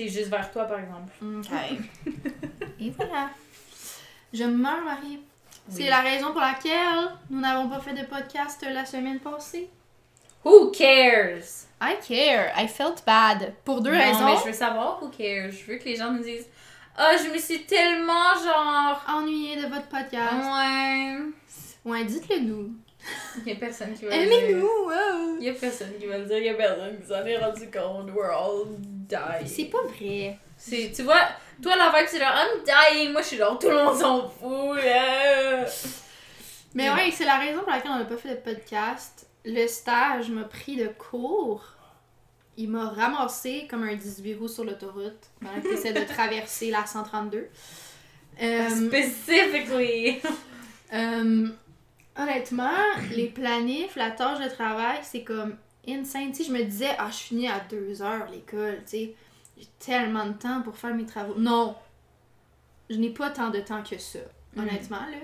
c'est juste vers toi, par exemple. Ok. Et voilà. Je meurs, Marie. C'est la raison pour laquelle nous n'avons pas fait de podcast la semaine passée. Who cares? I care. I felt bad. Pour deux non, raisons. mais je veux savoir who cares. Je veux que les gens nous disent Ah, je me suis tellement genre. Ennuyée de votre podcast. Ouais. Ouais, dites-le nous. Il y a personne qui va le dire. Aimez-nous, wow. Il y a personne qui va le dire. Il a personne qui s'en est rendu compte. We're all dying. C'est pas vrai. C'est, tu vois, toi, la vibe, c'est genre I'm dying. Moi, je suis genre tout le monde s'en fout, là. Mais ouais, c'est la raison pour laquelle on n'a pas fait de podcast. Le stage m'a pris de cours. Il m'a ramassé comme un 18 roues sur l'autoroute pendant que t'essaies de traverser la 132. Euh, Specifically. honnêtement, les planifs, la tâche de travail, c'est comme insane. Sais, je me disais, ah, je finis à 2 heures l'école, tu sais. J'ai tellement de temps pour faire mes travaux. Non! Je n'ai pas tant de temps que ça, Mm. honnêtement, là.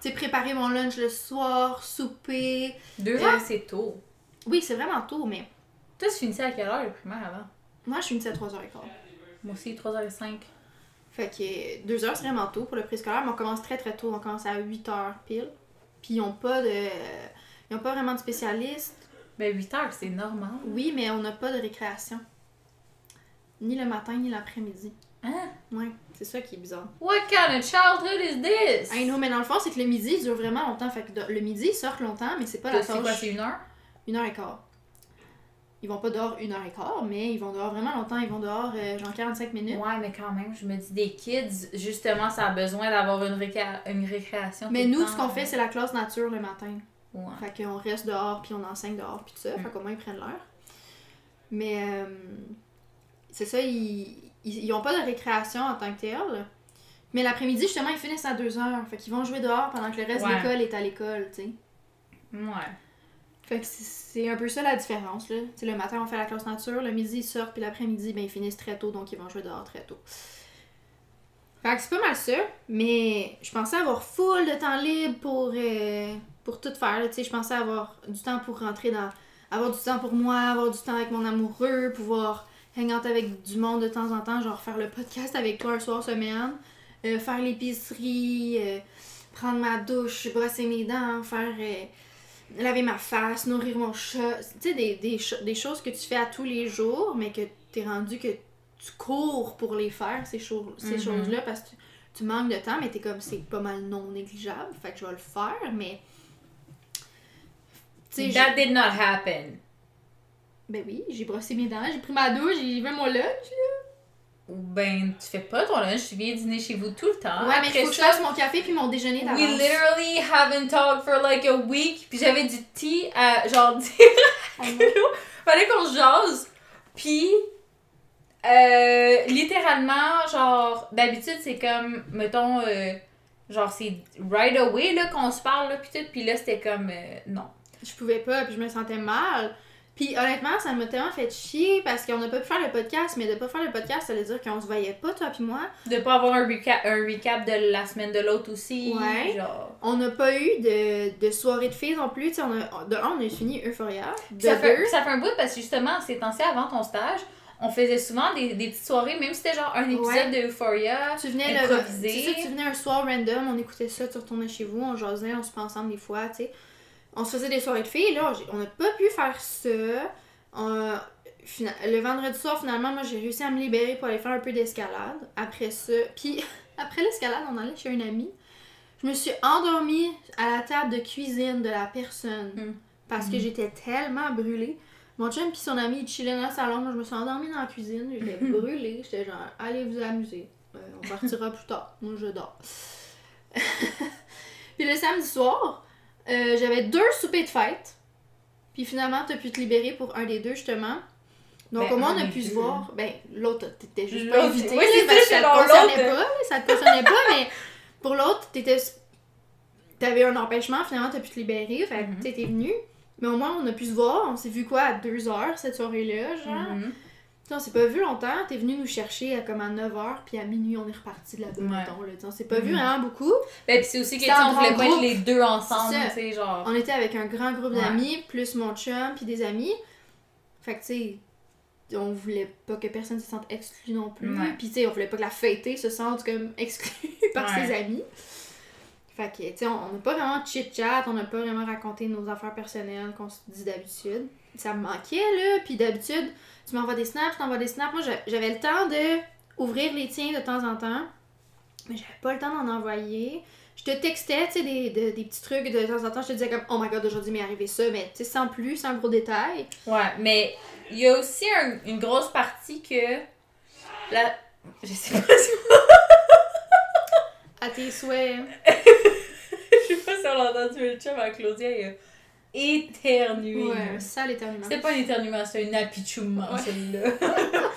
Tu sais, préparer mon lunch le soir, souper. Deux Euh, heures, c'est tôt. Oui, c'est vraiment tôt, mais Toi, tu finissais à quelle heure le primaire avant? moi, je finissais à 3h15. Moi aussi, 3h05. Fait que 2 heures, c'est vraiment tôt pour le préscolaire, mais on commence très très tôt. On commence à 8h pile. Puis ils ont pas de. Ils ont pas vraiment de spécialistes. Ben, 8h, c'est normal. Oui, mais on n'a pas de récréation. Ni le matin, ni l'après-midi. Hein? Ouais, c'est ça qui est bizarre. What kind of childhood is this? I know, mais dans le fond, c'est que le midi dure vraiment longtemps. Fait que le midi, ils sortent longtemps, mais c'est pas la C'est quoi, tâche. c'est une heure? Une heure et quart. Ils vont pas dehors une heure et quart, mais ils vont dehors vraiment longtemps. Ils vont dehors euh, genre 45 minutes. Ouais, mais quand même, je me dis, des kids, justement, ça a besoin d'avoir une, une récréation. Mais nous, temps. ce qu'on fait, c'est la classe nature le matin. Ouais. Fait qu'on reste dehors, puis on enseigne dehors, puis tout ça. Mm. Fait qu'au moins, ils prennent l'heure. Mais euh, c'est ça, ils, ils, ils ont pas de récréation en tant que tel. Mais l'après-midi, justement, ils finissent à 2 heures. Fait qu'ils vont jouer dehors pendant que le reste de l'école est à l'école, tu sais. Ouais. Fait que c'est- un peu ça la différence, là. Tu sais, le matin, on fait la classe nature, le midi, ils sortent, puis l'après-midi, ben, ils finissent très tôt, donc ils vont jouer dehors très tôt. Fait que c'est pas mal ça, mais je pensais avoir full de temps libre pour, euh, pour tout faire, je pensais avoir du temps pour rentrer dans... Avoir du temps pour moi, avoir du temps avec mon amoureux, pouvoir hang out avec du monde de temps en temps, genre faire le podcast avec toi un soir semaine, euh, faire l'épicerie, euh, prendre ma douche, brosser mes dents, faire... laver ma face, nourrir mon chat. Tu sais, des, des, des choses que tu fais à tous les jours, mais que t'es rendu que tu cours pour les faire, ces, cho- ces Mhm. choses-là, parce que tu, tu manques de temps, mais t'es comme, c'est pas mal non négligeable, fait que je vais le faire, mais... Tu sais, j'ai- That did not happen. ben oui, j'ai brossé mes dents, j'ai pris ma douche, j'ai fait mon lunch. Ou ben, tu fais pas ton lunch, tu viens dîner chez vous tout le temps. ouais, mais Après faut que je fasse mon café puis mon déjeuner d'avance. We literally haven't talked for like a week. Puis j'avais du tea à genre dire Ah. Fallait qu'on se jase. Puis, euh, littéralement, genre, d'habitude, c'est comme, mettons, euh, genre, c'est right away, là, qu'on se parle, là, puis tout. Puis là, c'était comme, euh, non. je pouvais pas, puis je me sentais mal. Puis honnêtement, ça m'a tellement fait chier parce qu'on n'a pas pu faire le podcast, mais de pas faire le podcast, ça veut dire qu'on se voyait pas, toi puis moi. De pas avoir un recap, un recap de la semaine de l'autre aussi. Ouais. Genre. On n'a pas eu de, de soirée de filles non plus. Tu sais, on a, de un, on a fini Euphoria. De ça, fait, deux, ça fait un bout parce que justement, ces temps-ci, avant ton stage, on faisait souvent des, des petites soirées, même si c'était genre un épisode Ouais. de Euphoria. tu venais, le, c'est ça, tu venais un soir random, on écoutait ça, tu retournais chez vous, on jasait, on se prend ensemble des fois, tu sais. On se faisait des soirées de filles, là, on n'a pas pu faire ça. Le vendredi soir, finalement, moi, j'ai réussi à me libérer pour aller faire un peu d'escalade. Après ça, puis après l'escalade, on allait chez un ami. Je me suis endormie à la table de cuisine de la personne Mm. parce que Mm. j'étais tellement brûlée. Mon chum puis son ami, ils chillaient dans le salon. Moi, je me suis endormie dans la cuisine. J'étais brûlée. J'étais genre, allez vous amuser. Euh, on partira plus tard. Moi, je dors. puis le samedi soir, euh, j'avais deux soupers de fête. Puis finalement, t'as pu te libérer pour un des deux, justement. Donc, Ben, au moins, on a pu se deux. voir. Ben, l'autre, t'étais juste pas invité. oui, c'est ça, ça te concernait pas. Ça te concernait pas, mais pour l'autre, t'étais. T'avais un empêchement, finalement, t'as pu te libérer. Fait que Mhm. t'étais venu. Mais au moins, on a pu se voir. On s'est vu quoi à 2 heures cette soirée-là, genre? Mhm. Sais, on s'est pas vu longtemps. T'es venu nous chercher à comme à 9h, puis à minuit, on est reparti de là-bas, Ouais. mettons, là. On s'est pas vu Mhm. vraiment beaucoup. Ben, pis c'est aussi que, on voulait pas être les deux ensemble, tu sais, genre. On était avec un grand groupe Ouais. d'amis, plus mon chum, puis des amis. Fait que, tu sais, on voulait pas que personne se sente exclu non plus. Ouais. Puis, tu sais, on voulait pas que la fêtée se sente comme exclue par Ouais. ses amis. Fait que, tu sais, on on n'a pas vraiment chit-chat, on n'a pas vraiment raconté nos affaires personnelles qu'on se dit d'habitude. Ça me manquait, là. Puis d'habitude, tu m'envoies des snaps, je t'envoie des snaps. Moi, j'a- j'avais le temps de ouvrir les tiens de temps en temps, mais j'avais pas le temps d'en envoyer. Je te textais, tu sais, des, de- des petits trucs de temps en temps. Je te disais comme, oh my god, aujourd'hui m'est arrivé ça, mais tu sais, sans plus, sans gros détails. Ouais, mais il y a aussi un- une grosse partie que. La... Je sais pas si. À tes souhaits. Je sais pas si on l'a entendu, mais le chum à Claudia, il a éternué. Ouais, un sale éternuement. C'était pas un éternuement, c'était un apichoumement, Ouais. celui-là.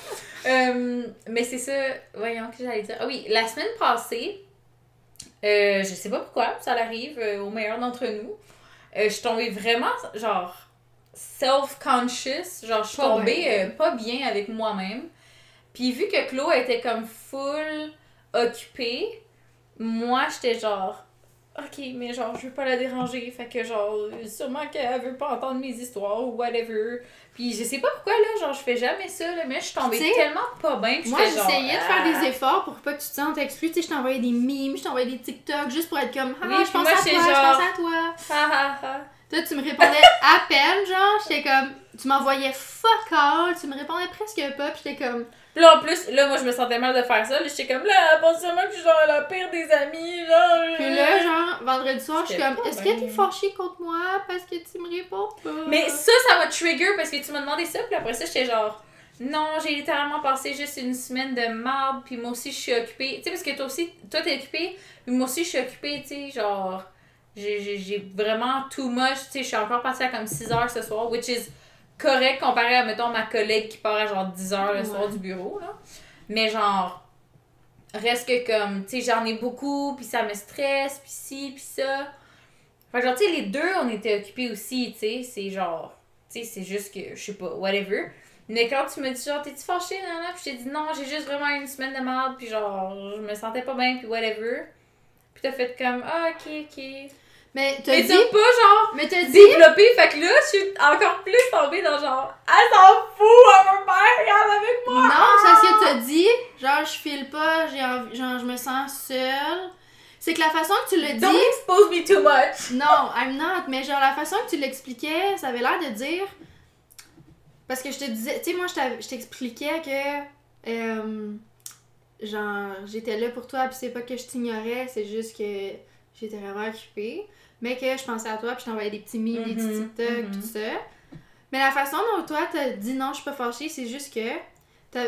Euh, mais c'est ça, voyons que j'allais dire. Ah oui, la semaine passée, euh, je sais pas pourquoi, ça arrive euh, au meilleur d'entre nous. euh, je suis tombée vraiment, genre, self-conscious. Genre, je suis tombée euh, pas bien avec moi-même. Puis vu que Chloé était comme full occupée, moi, j'étais genre, ok, mais genre, je veux pas la déranger. Fait que genre, sûrement qu'elle veut pas entendre mes histoires ou whatever. Puis je sais pas pourquoi, là, genre, je fais jamais ça, là, mais je suis tombée tellement pas bien. puis Moi, j'essayais de faire ah. des efforts pour pas que tu te sentes exclu. Tu sais, je t'envoyais des mimes, je t'envoyais des TikTok juste pour être comme, ah, Oui, je puis pense moi, à toi, je pense à toi. Ha, ha, ha. Toi, tu me répondais à peine, genre, j'étais comme, tu m'envoyais fuck all, tu me répondais presque pas, pis j'étais comme, Puis là, en plus, là, moi, je me sentais mal de faire ça. Là, j'étais comme, là, pense sûrement que je suis genre la pire des amis, genre. puis là, genre, vendredi soir, je suis comme, pas est-ce que t'es fâché contre moi parce que tu me réponds pas? Mais ça, ça m'a trigger parce que tu m'as demandé ça, puis après ça, j'étais genre, non, j'ai littéralement passé juste une semaine de marde, puis moi aussi, je suis occupée. Tu sais, parce que toi aussi, toi, t'es occupée, puis moi aussi, je suis occupée, tu sais, genre, j'ai- vraiment too much, tu sais, je suis encore partie à comme 6 heures ce soir, which is correct comparé à, mettons, ma collègue qui part à genre 10 heures le soir du bureau, là. Mais genre, reste que comme, tu sais, j'en ai beaucoup, puis ça me stresse, puis ci, puis ça. Fait genre, tu sais, les deux, on était occupés aussi, tu sais, c'est genre, tu sais, c'est juste que, je sais pas, whatever. Mais quand tu me dis genre, t'es-tu fâchée, nana? Puis je t'ai dit non, j'ai juste vraiment une semaine de merde, puis genre, je me sentais pas bien, puis whatever. Puis t'as fait comme, ah, ok, ok. Mais t'as Mais dit, t'as pas genre mais t'as dit, développé, fait que là, je suis encore plus tombée dans genre, elle s'en fout, elle veut pas, regarde avec moi. non, c'est ce que t'as dit, genre, je file pas, j'ai envie, genre, je me sens seule. C'est que la façon que tu l'as dit, Don't expose me too much. Non, I'm not. Mais genre, la façon que tu l'expliquais, ça avait l'air de dire. Parce que je te disais, tu sais, moi, je t'expliquais que. euh, genre, j'étais là pour toi, puis c'est pas que je t'ignorais, c'est juste que j'étais vraiment occupée. Mais que je pensais à toi, puis je t'envoyais des petits mimes, des petits Mhm, TikTok, mhm. tout ça. Mais la façon dont toi, t'as dit non, je suis pas fâchée, c'est juste que.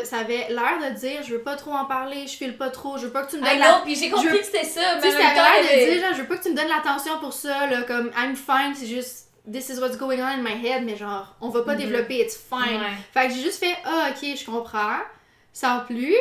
Ça avait l'air de dire, je veux pas trop en parler, je file pas trop, je veux pas que tu me Ah donnes la non, puis j'ai compris que c'était ça, mais ça avait l'air de dire, genre, je veux pas que tu me donnes l'attention pour ça, là, comme I'm fine, c'est juste this is what's going on in my head, mais genre, on va pas Mhm. développer, it's fine. Ouais. Fait que j'ai juste fait, ah, ok, je comprends, sans plus.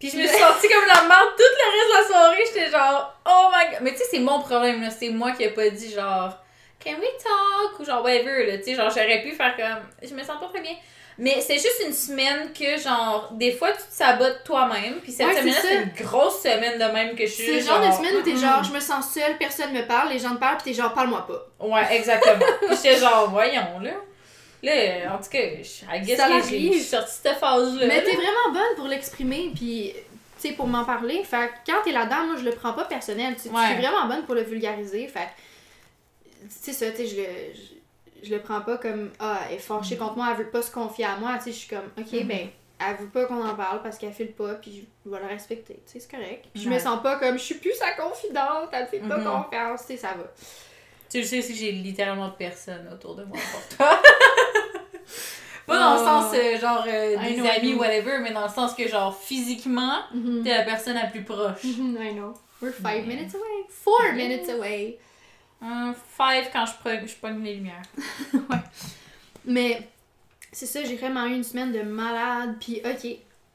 Puis je me suis sentie comme la merde tout le reste de la soirée. J'étais genre, oh my god. Mais tu sais, c'est mon problème, là. C'est moi qui ai pas dit genre, can we talk? Ou genre, whatever, là. Tu sais, genre, j'aurais pu faire comme, je me sens pas très bien. Mais c'est juste une semaine que, genre, des fois, tu te sabotes toi-même. Puis cette Ouais, semaine-là, c'est une grosse semaine de même que je suis. C'est le genre de semaine où t'es genre, je me sens seule, personne me parle, les gens te parlent, pis t'es genre, parle-moi pas. Ouais, exactement. Puis j'étais genre, voyons, là. Là, en tout cas, je- I guess Ça que j'ai l'arrive. je suis sortie de cette phase-là. Mais t'es vraiment bonne pour l'exprimer, puis tu sais, pour m'en parler. Fait que quand t'es là-dedans, moi, je le prends pas personnel. Tu Ouais. es vraiment bonne pour le vulgariser. Fait que, tu sais, ça, tu sais, je le. Je, je le prends pas comme ah elle est fâchée contre moi elle veut pas se confier à moi tu sais je suis comme ok Mhm. ben elle veut pas qu'on en parle parce qu'elle file pas puis je vais la respecter tu sais c'est correct puis je me Ouais. sens pas comme je suis plus sa confidente elle me fait pas Mhm. confiance tu sais ça va Tu sais que j'ai littéralement personne autour de moi pour toi. Pas dans le Oh. sens euh, genre euh, des know, amis, whatever, mais dans le sens que genre physiquement, Mhm. t'es la personne la plus proche. Mhm, I know we're five Mais- minutes away four minutes away five quand je pogne, je pogne les lumières. Mais c'est ça, j'ai vraiment eu une semaine de malade. Puis, ok,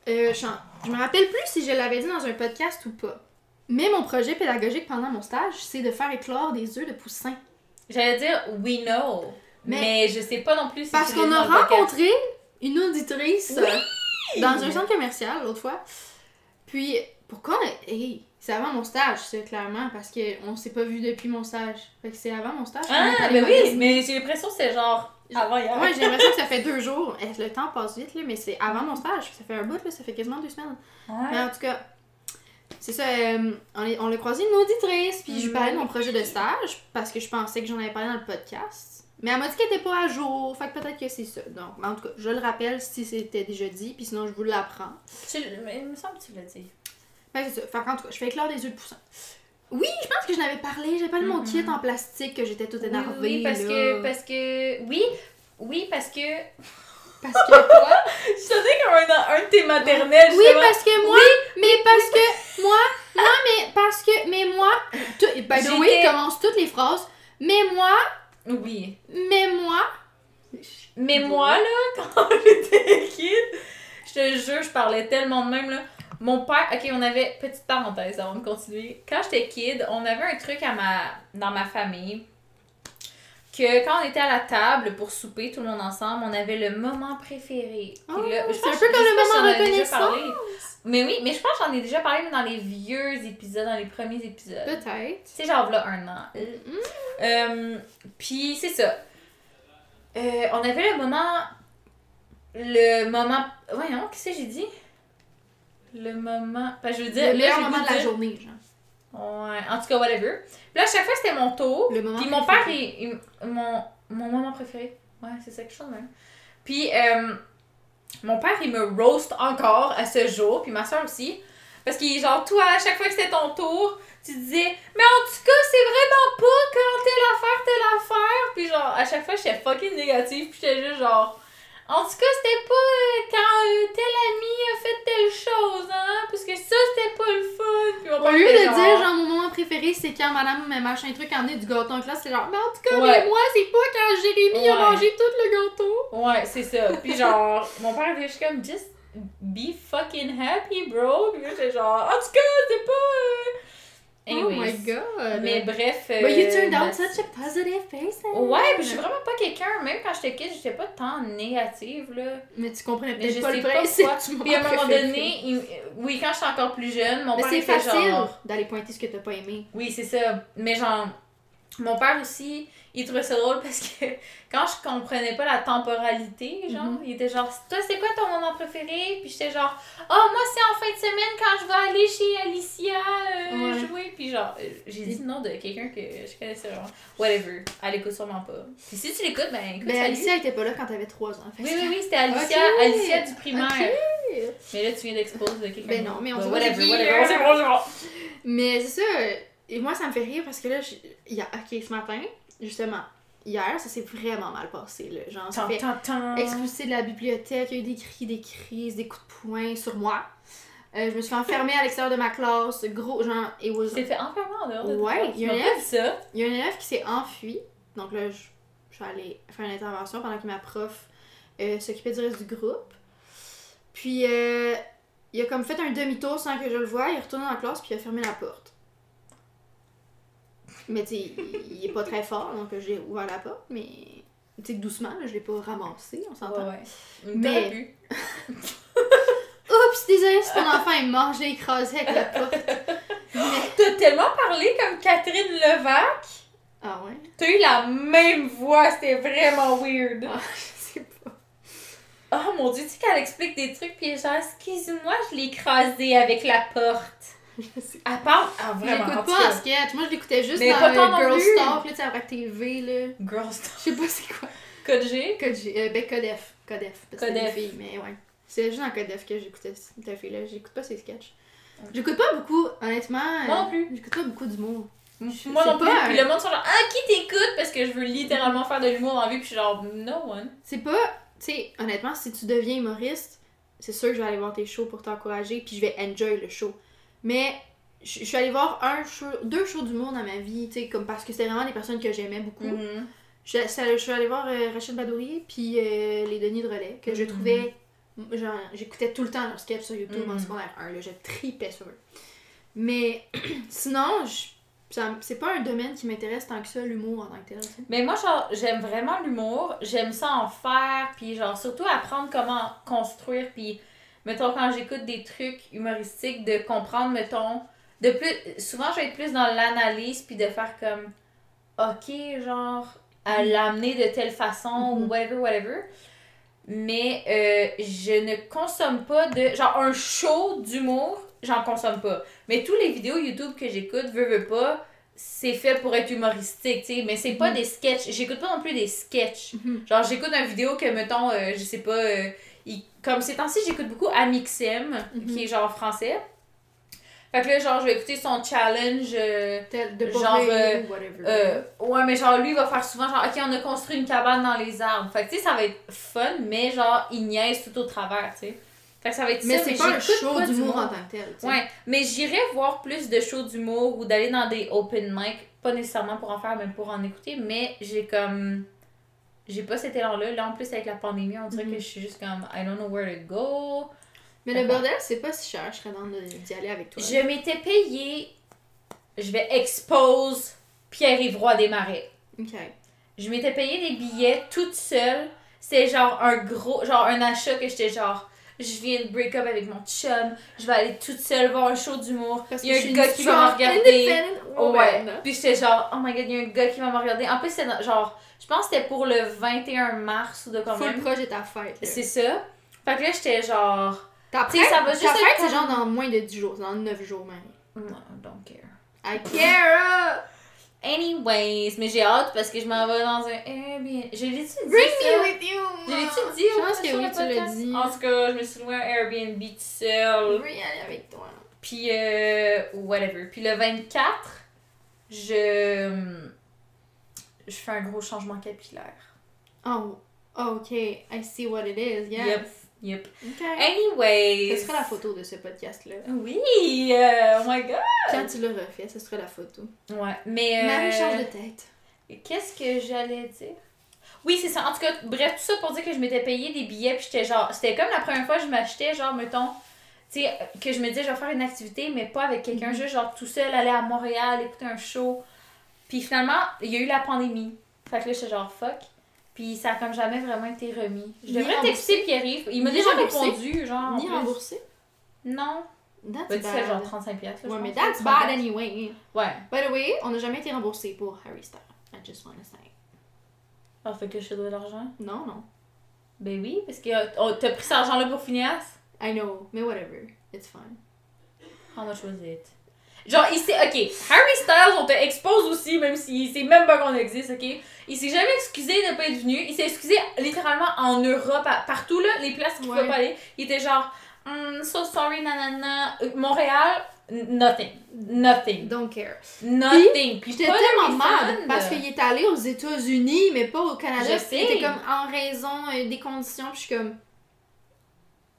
euh, je, je me rappelle plus si je l'avais dit dans un podcast ou pas. Mais mon projet pédagogique pendant mon stage, c'est de faire éclore des œufs de poussin. J'allais dire we know, mais, Mais- je sais pas non plus si Parce qu'on a rencontré une auditrice euh, dans un centre commercial l'autre fois. Puis, pourquoi on a- Hey, c'est avant mon stage, c'est clairement, parce qu'on s'est pas vu depuis mon stage. Fait que c'est avant mon stage. Ah, ben oui, mais j'ai l'impression que c'est genre Avant hier. Ouais, j'ai l'impression que ça fait deux jours. Eh, Le temps passe vite, là, mais c'est avant mon stage. Ça fait un bout, là, ça fait quasiment deux semaines. Mais en tout cas, c'est ça. euh, on, est- on l'a croisé une auditrice, puis je lui parlais de mon projet de stage parce que je pensais que j'en avais parlé dans le podcast. Mais elle m'a dit qu'elle était pas à jour, fait que peut-être que c'est ça. Donc, en tout cas, je le rappelle si c'était déjà dit, puis sinon je vous l'apprends. Il me semble que tu l'as dit. Que c'est ça. Fait qu'en tout cas, je fais éclore des yeux de poussin. Oui, je pense que je n'avais parlé. J'avais parlé de mon kit en plastique que j'étais toute Oui, énervée. oui, parce là. que, parce que, oui, oui, parce que, Parce que quoi? je sonnais comme un, un de tes maternelles, Oui, parce que moi, mais parce que moi, moi, mais parce que, mais moi, tout, by the way, J'étais- je commence toutes les phrases. Mais moi, Oui. mais moi, Mais moi, là, quand j'étais kid, je te jure, je parlais tellement de même, là. Mon père, ok, on avait, petite parenthèse avant de continuer. Quand j'étais kid, on avait un truc à ma, dans ma famille que quand on était à la table pour souper, tout le monde ensemble, on avait le moment préféré. Oh, c'est un peu comme le moment reconnaissance. Mais oui, mais je pense que j'en ai déjà parlé mais dans les vieux épisodes, dans les premiers épisodes. peut-être. Sais, genre, là, un an. Euh, Puis, c'est ça. Euh, on avait le moment. Le moment. Voyons, qu'est-ce que j'ai dit? Le moment. Ben, je veux dire. Le meilleur moment de la journée, genre. Ouais, en tout cas, whatever. Puis là, à chaque fois, c'était mon tour. Le moment Puis mon père, il, il- mon, mon moment préféré. Ouais, c'est ça que je trouve, même. Puis, euh, mon père, il me roast encore à ce jour. Puis ma soeur aussi. Parce qu'il genre, toi, à chaque fois que c'était ton tour, tu disais, mais en tout cas, c'est vraiment pas quand telle affaire, telle affaire. Puis genre, à chaque fois, j'étais fucking négative. Puis j'étais juste genre, en tout cas, c'était pas euh, quand euh, tel ami a fait telle chose, hein. Parce que ça, c'était pas le fun. Puis Au lieu de dire, genre, mon moment préféré, c'est quand madame met machin truc emmené du gâteau en classe, c'est genre, mais en tout cas, Ouais. mais moi, c'est pas quand Jérémy a mangé tout le gâteau. Ouais, c'est ça. Puis genre, mon père était juste comme, just be fucking happy, bro. Puis moi, j'étais genre, en tout cas, c'est pas. euh, Oh my god. Mais bref. But you euh, turned out such a positive person. Ouais, puis je suis vraiment pas quelqu'un, même quand j'étais kid, j'étais pas tant négative, là. Mais tu comprenais Mais peut-être pas le principe Puis à un moment donné, il- oui, quand j'étais encore plus jeune, mon Mais père c'est était facile genre. d'aller pointer ce que t'as pas aimé. Oui, c'est ça. Mais genre, mon père aussi, il trouvait ça drôle parce que quand je comprenais pas la temporalité, genre, Mhm. il était genre, toi, c'est quoi ton moment préféré? Puis j'étais genre, oh, moi, c'est en fin de semaine quand je vais aller chez Alicia euh, Ouais. jouer. Puis genre, euh, j'ai dit le nom de quelqu'un que je connaissais vraiment. Whatever. Elle écoute sûrement pas. Puis si tu l'écoutes, ben écoute, Ben, salut. Alicia était pas là quand t'avais 3 ans. fait Oui, oui, oui, c'était Alicia. Alicia du primaire. Mais là, tu viens d'exposer quelqu'un. Ben non, mais on Ben, pas whatever, whatever. Mais c'est ça. Et moi, ça me fait rire parce que là, je- il y a... ok, ce matin, justement, hier, ça s'est vraiment mal passé. Là. Genre, ça fait expulsé de la bibliothèque, il y a eu des cris, des crises, des coups de poing sur moi. Euh, je me suis fait enfermer à l'extérieur de ma classe, gros, genre, it was... Tu t'es fait enfermer en dehors de ta Ouais, il y a un dit ça? Il y a un élève qui s'est enfui. Donc là, je, je suis allée faire une intervention pendant que ma prof euh, s'occupait du reste du groupe. Puis, euh, il a comme fait un demi-tour sans que je le voie. Il est retourné dans la classe, puis il a fermé la porte. Mais tu sais, il est pas très fort, donc j'ai ouvert la porte, mais tu sais, doucement, là, je l'ai pas ramassé, on s'entend. Ouais, ouais. Mais-. Oups, désolé si ton enfant est mort, je l'ai écrasé avec la porte. Mais... T'as tellement parlé comme Catherine Levac. Ah ouais? T'as eu la même voix, c'était vraiment weird. Ah, je sais pas. Oh mon dieu, tu sais qu'elle explique des trucs, puis genre, excuse-moi, je l'ai écrasé avec la porte. Elle parle. Ah, vraiment. en J'écoute pas en sketch, moi je l'écoutais juste Mais dans pas le non Girl. Talk, là, tu sais, avec TV, là. Girl stuff. Je sais pas c'est quoi. Code G? Code G, euh, ben Codef. Codef. Parce que c'est Codef. des filles, mais ouais. C'est juste dans Codef que j'écoutais cette fille-là. J'écoute pas ses sketchs. J'écoute pas beaucoup, honnêtement. euh, Moi non plus. J'écoute pas beaucoup d'humour. Moi non plus. pas, Puis euh, le monde sont genre, ah, qui t'écoute? Parce que je veux littéralement faire de l'humour la vie, puis je suis genre, no one. C'est pas. Tu sais, honnêtement, si tu deviens humoriste, c'est sûr que je vais aller voir tes shows pour t'encourager, puis je vais enjoy le show. Mais je je suis allée voir un show, deux shows d'humour dans ma vie, tu sais, comme parce que c'était vraiment des personnes que j'aimais beaucoup. Mhm. Je, suis allée voir euh, Rachel Badouri puis euh, les Denis de Relais, que je Mhm. trouvais. Genre, j'écoutais tout le temps leurs sketchs sur YouTube en Mhm. secondaire 1, là, je tripais sur eux. Mais sinon, c'est pas un domaine qui m'intéresse tant que ça, l'humour en tant que tel. Mais moi, genre, j'aime vraiment l'humour. J'aime ça en faire. Puis, genre, surtout apprendre comment construire. Puis, mettons, quand j'écoute des trucs humoristiques, de comprendre, mettons. De plus, souvent, je vais être plus dans l'analyse. Puis, de faire comme. Ok, genre. à l'amener de telle façon ou whatever, whatever. Mais euh, je ne consomme pas de. Genre, un show d'humour, j'en consomme pas. Mais tous les vidéos YouTube que j'écoute, veux, veux pas, c'est fait pour être humoristique, tu sais. Mais c'est pas Mhm. des sketchs. J'écoute pas non plus des sketchs. Mhm. Genre, j'écoute une vidéo que, mettons, euh, je sais pas, euh, il- comme ces temps-ci, j'écoute beaucoup Amixem, Mhm. qui est genre français. Fait que là, genre, je vais écouter son challenge. euh, Tel- De Genre, euh, euh, ouais, mais genre, lui, il va faire souvent, genre, ok, on a construit une cabane dans les arbres. Fait que, tu sais, ça va être fun, mais genre, il niaise tout au travers, tu sais. Fait que ça va être mais c'est pas un show d'humour en tant que tel. tu sais. Ouais, mais j'irais voir plus de shows d'humour ou d'aller dans des open mic, pas nécessairement pour en faire, mais pour en écouter, mais j'ai comme. J'ai pas cet élan-là. Là, en plus, avec la pandémie, on dirait Mhm. que je suis juste comme, I don't know where to go. Mais le bordel, c'est pas si cher. Je serais dans d'y aller avec toi. Je m'étais payé. Je vais expose Pierre-Yves Roy des Marais. Ok. Je m'étais payé des billets toute seule. C'était genre un gros, genre un achat que j'étais genre, je viens de break up avec mon chum, je vais aller toute seule voir un show d'humour. Il y a un gars qui va me regarder. Ouais. Puis j'étais genre, oh my god, il y a un gars qui va me regarder. En plus, c'était genre, je pense que c'était pour le 21 mars ou de quand Full même. proche de ta fête. C'est ça. Fait que là, j'étais genre, Ta fête, ça va juste ta fête, c'est genre dans moins de 10 jours. Dans 9 jours même. non, I don't care. I care! Anyways, mais j'ai hâte parce que je m'en vais dans un Airbnb. Je l'ai-tu dit? Bring ça? me with you! Je l'ai-tu dit? Je pense que oui, tu l'as dit. En tout cas, je me suis loué un Airbnb tout Je seul. veux y aller avec toi. Puis, euh, whatever. Puis le 24, je. Je fais un gros changement capillaire. Oh, oh, ok. I see what it is. Yes. Yep, yep. Ok. Anyways. Ce sera la photo de ce podcast-là. Oui, euh, oh my god. Quand tu l'auras fait, ce sera la photo. Ouais, mais. euh, Marie change de tête. Qu'est-ce que j'allais dire? Oui, c'est ça. En tout cas, bref, tout ça pour dire que je m'étais payé des billets, puis j'étais genre. C'était comme la première fois que je m'achetais, genre, mettons. Tu sais, que je me disais, je vais faire une activité, mais pas avec quelqu'un, Mhm. juste genre tout seul, aller à Montréal, écouter un show. Puis finalement, il y a eu la pandémie. Fait que là, j'étais genre fuck. Puis ça a comme jamais vraiment été remis. Je Ni devrais texter Pierre-Yves. Il m'a déjà remboursé. répondu, genre. en Ni remboursé? Non. That's Bah, tu fais genre 35$. piastres, là, Ouais, mais that's 30$. bad anyway. Ouais. By the way, on n'a jamais été remboursé pour Harry Styles. I just wanna say. Ah, fait que je te dois de l'argent? Non, non. Ben oui, parce que oh, t'as pris cet argent-là pour Phineas? I know, mais whatever. It's fine. How much was it? Genre, il s'est. Ok, Harry Styles, on te expose aussi, même s'il sait même pas qu'on existe, ok? Il s'est jamais excusé de pas être venu. Il s'est excusé littéralement en Europe, partout là, les places qu'il Ouais. pouvait pas aller. Il était genre, Hmm, so sorry, nanana. Euh, Montréal, nothing. Nothing. Don't care. Nothing. Puis J'étais tellement mad parce qu'il est allé aux États-Unis, mais pas au Canada. Je sais. il était comme en raison euh, des conditions. Puis je suis comme.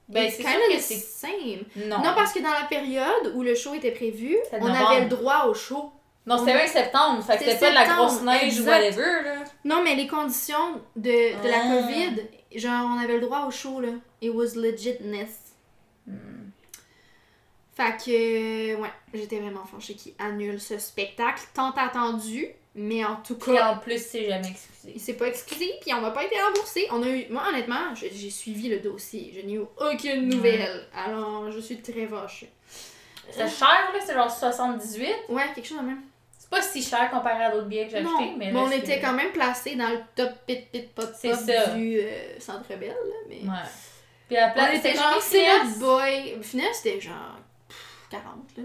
Ben, it's c'est sûr que the c'est. same. Non. Non. parce que dans la période où le show était prévu, on novembre. avait le droit au show. Non, c'était on- même septembre. Fait que C'était pas de la grosse neige ou whatever, là. Non, mais les conditions de, de la Ah. COVID, genre, on avait le droit au show, là. It was legitness. Hmm. Fait que, ouais, j'étais vraiment fâchée qu'il annule ce spectacle tant attendu, mais en tout cas, en plus, c'est jamais excusé. il s'est pas excusé, puis on n'a pas été remboursé. On a eu, moi, honnêtement, j'ai suivi le dossier, je n'ai eu aucune nouvelle. Alors, je suis très fâchée. C'est cher, là, c'est genre 78. Ouais, quelque chose de même. C'est pas si cher comparé à d'autres billets que j'ai Non, achetés, mais là, on était quand même placé dans le top pit pit C'est pop ça. du euh, Centre Bell, là, mais... Ouais. Puis à la On place, était c'était genre. Finalement, c'était genre 40, là.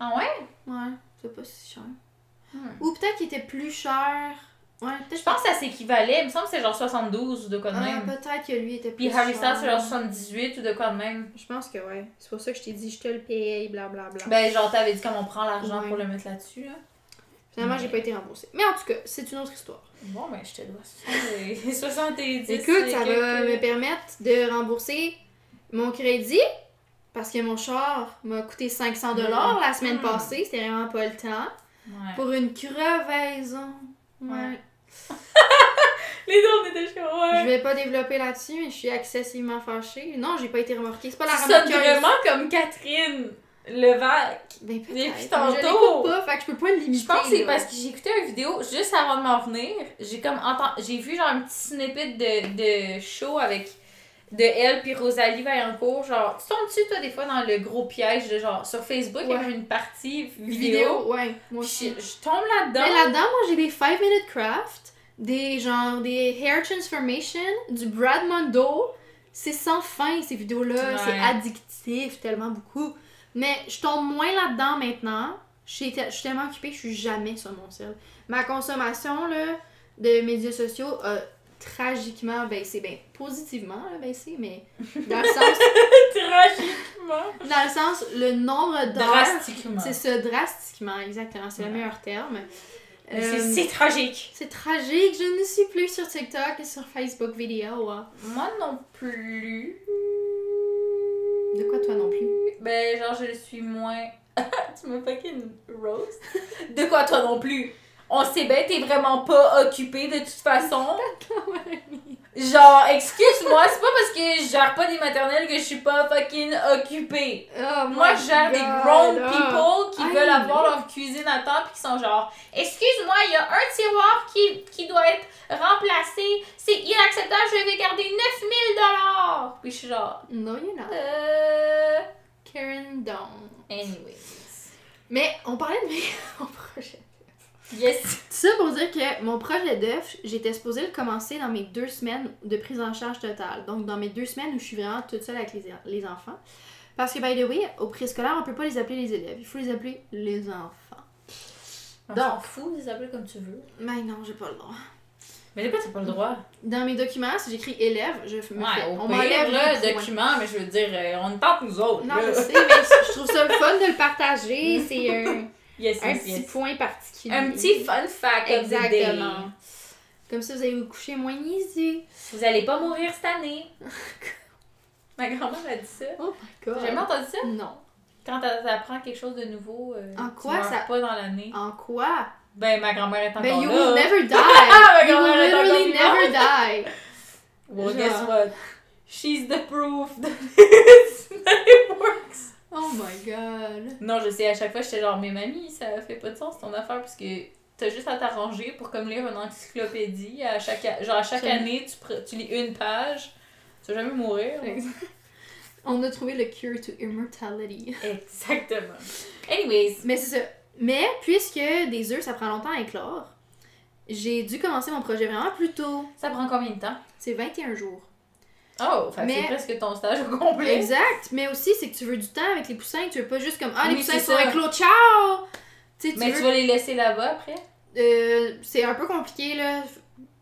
Ah ouais? Ouais, c'est pas si cher. Hmm. Ou peut-être qu'il était plus cher. Ouais, peut-être Je pense que ça s'équivalait. Il me semble que c'est genre 72 ou de quoi de Ah, même. peut-être que lui était plus Puis Harry. Styles, c'est genre 78 ou de quoi de même. Je pense que ouais. C'est pour ça que je t'ai dit, je te le paye, blablabla. Ben, genre, t'avais dit comment on prend l'argent Ouais. pour le mettre là-dessus, là. Finalement, mais- j'ai pas été remboursée. Mais en tout cas, c'est une autre histoire. Bon, ben, je te dois ça. les 70. Écoute, ça va me permettre de rembourser mon crédit. Parce que mon char m'a coûté 500 dollars la semaine Mm. passée. C'était vraiment pas le temps. Ouais. Pour une crevaison. Ouais. Ouais. Les deux, on était chaud, ouais. Je vais pas développer là-dessus, mais je suis excessivement fâchée. Non, j'ai pas été remorquée. C'est pas la Tu sonnes remorqueuse. vraiment comme Catherine Levac. Ben. Depuis Je tantôt. l'écoute pas, fait que je peux pas le limiter. Je pense que c'est parce que j'ai écouté une vidéo juste avant de m'en venir. J'ai comme entendu, j'ai vu genre un petit snippet de, de show avec de elle puis Rosalie Vaillancourt. Genre, tu tombes dessus toi des fois dans le gros piège de genre sur Facebook il y avait une partie vidéo. vidéo? Ouais, moi aussi. je, je tombe là-dedans. Mais là-dedans, moi j'ai des 5 minute craft, des genre des hair transformation, du Brad Mondo. C'est sans fin ces vidéos-là, Ouais. c'est addictif tellement beaucoup. Mais je tombe moins là-dedans maintenant. Je suis je suis tellement occupée que je suis jamais sur mon cell. Ma consommation là, de médias sociaux a tragiquement baissé. Ben, positivement là, baissé, mais dans le sens, Tragiquement. dans le sens, le nombre d'heures. Drastiquement. C'est ça, drastiquement, exactement. C'est le meilleur terme. Euh, c'est- tragique. c'est tragique, je ne suis plus sur TikTok et sur Facebook vidéo. hein. Moi non plus. De quoi toi non plus? Ben, genre, je suis moins. tu m'as fucking roast. De quoi toi non plus? On sait bien, t'es vraiment pas occupée de toute façon. Genre, excuse-moi, c'est pas parce que je gère pas des maternelles que je suis pas fucking occupée. Oh Moi, je gère des grown ah. people qui I veulent avoir leur cuisine à temps pis qui sont genre, excuse-moi, il y a un tiroir qui, qui doit être remplacé. C'est inacceptable, je vais garder 9000 dollars. Puis je suis genre, No, you're not. euh. Karen Dawn. Anyways. Mais on parlait de mes- projet. Yes. Tout ça pour dire que mon projet d'œuf, j'étais supposée le commencer dans mes deux semaines de prise en charge totale. Donc, dans mes deux semaines où je suis vraiment toute seule avec les, les enfants. Parce que, by the way, au préscolaire, on peut pas les appeler les élèves. Il faut les appeler les enfants. On Donc. s'en fout, les appeler comme tu veux. Mais non, j'ai pas le droit. Mais de quoi t'as pas le droit? Dans mes documents, si j'écris élève, je me Ouais, fais. au on m'enlève points. document, mais je veux dire, euh, on tente nous autres. Non, là. je sais, mais je trouve ça le fun de le partager. C'est un, Yes, un yes, petit yes. point particulier. Un petit fun fact. Exactement. Comme ça, vous allez vous coucher moins niaiseux. Vous allez pas mourir cette année. Ma grand-mère a dit ça. Oh my god. T'as jamais entendu ça? Non. Quand t'a- t'apprends quelque chose de nouveau, euh, En tu quoi meurs ça- pas dans l'année. En quoi? Ben, ma grand-mère est encore Ben, you là. will never die. Ma you will grand-mère est encore literally never die. Well, Genre. guess what? She's the proof that it works. Oh my god. Non, je sais, à chaque fois, j'étais genre, mais mamie, ça fait pas de sens ton affaire parce que t'as juste à t'arranger pour comme lire une encyclopédie. À chaque, genre, à chaque année, tu, pre- tu lis une page. Tu vas jamais mourir. On a trouvé le cure to immortality. Exactement. Anyways, Mais c'est ça. Mais puisque des œufs, ça prend longtemps à éclore, j'ai dû commencer mon projet vraiment plus tôt. ça prend combien de temps? C'est 21 jours. Oh, fait Mais- c'est presque ton stage au complet. Exact. Mais aussi, c'est que tu veux du temps avec les poussins. Tu veux pas juste comme Ah, les Oui, poussins sont éclos, ciao! Tu Mais veux- tu vas les laisser là-bas après? Euh, c'est un peu compliqué, là,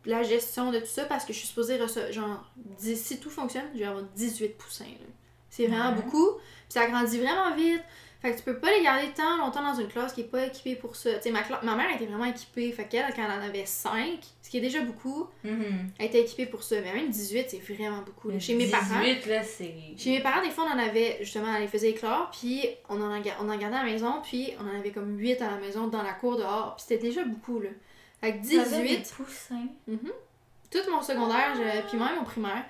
la gestion de tout ça, parce que je suis supposée recevoir, genre, si tout fonctionne, je vais avoir 18 poussins, là. C'est vraiment beaucoup, puis ça grandit vraiment vite. Fait que tu peux pas les garder tant longtemps dans une classe qui est pas équipée pour ça. Tu sais, ma, ma mère était vraiment équipée, fait qu'elle, quand elle en avait 5, ce qui est déjà beaucoup, Mhm. elle était équipée pour ça. Mais même 18, c'est vraiment beaucoup. là. Chez mes parents, 18, là, c'est. chez mes parents, des fois, on en avait, justement, on les faisait éclore, puis on en, a, on en gardait à la maison, puis on en avait comme 8 à la maison, dans la cour dehors, puis c'était déjà beaucoup, là. Fait que T'avais des 18, poussins. tout mon secondaire, je- puis même mon primaire.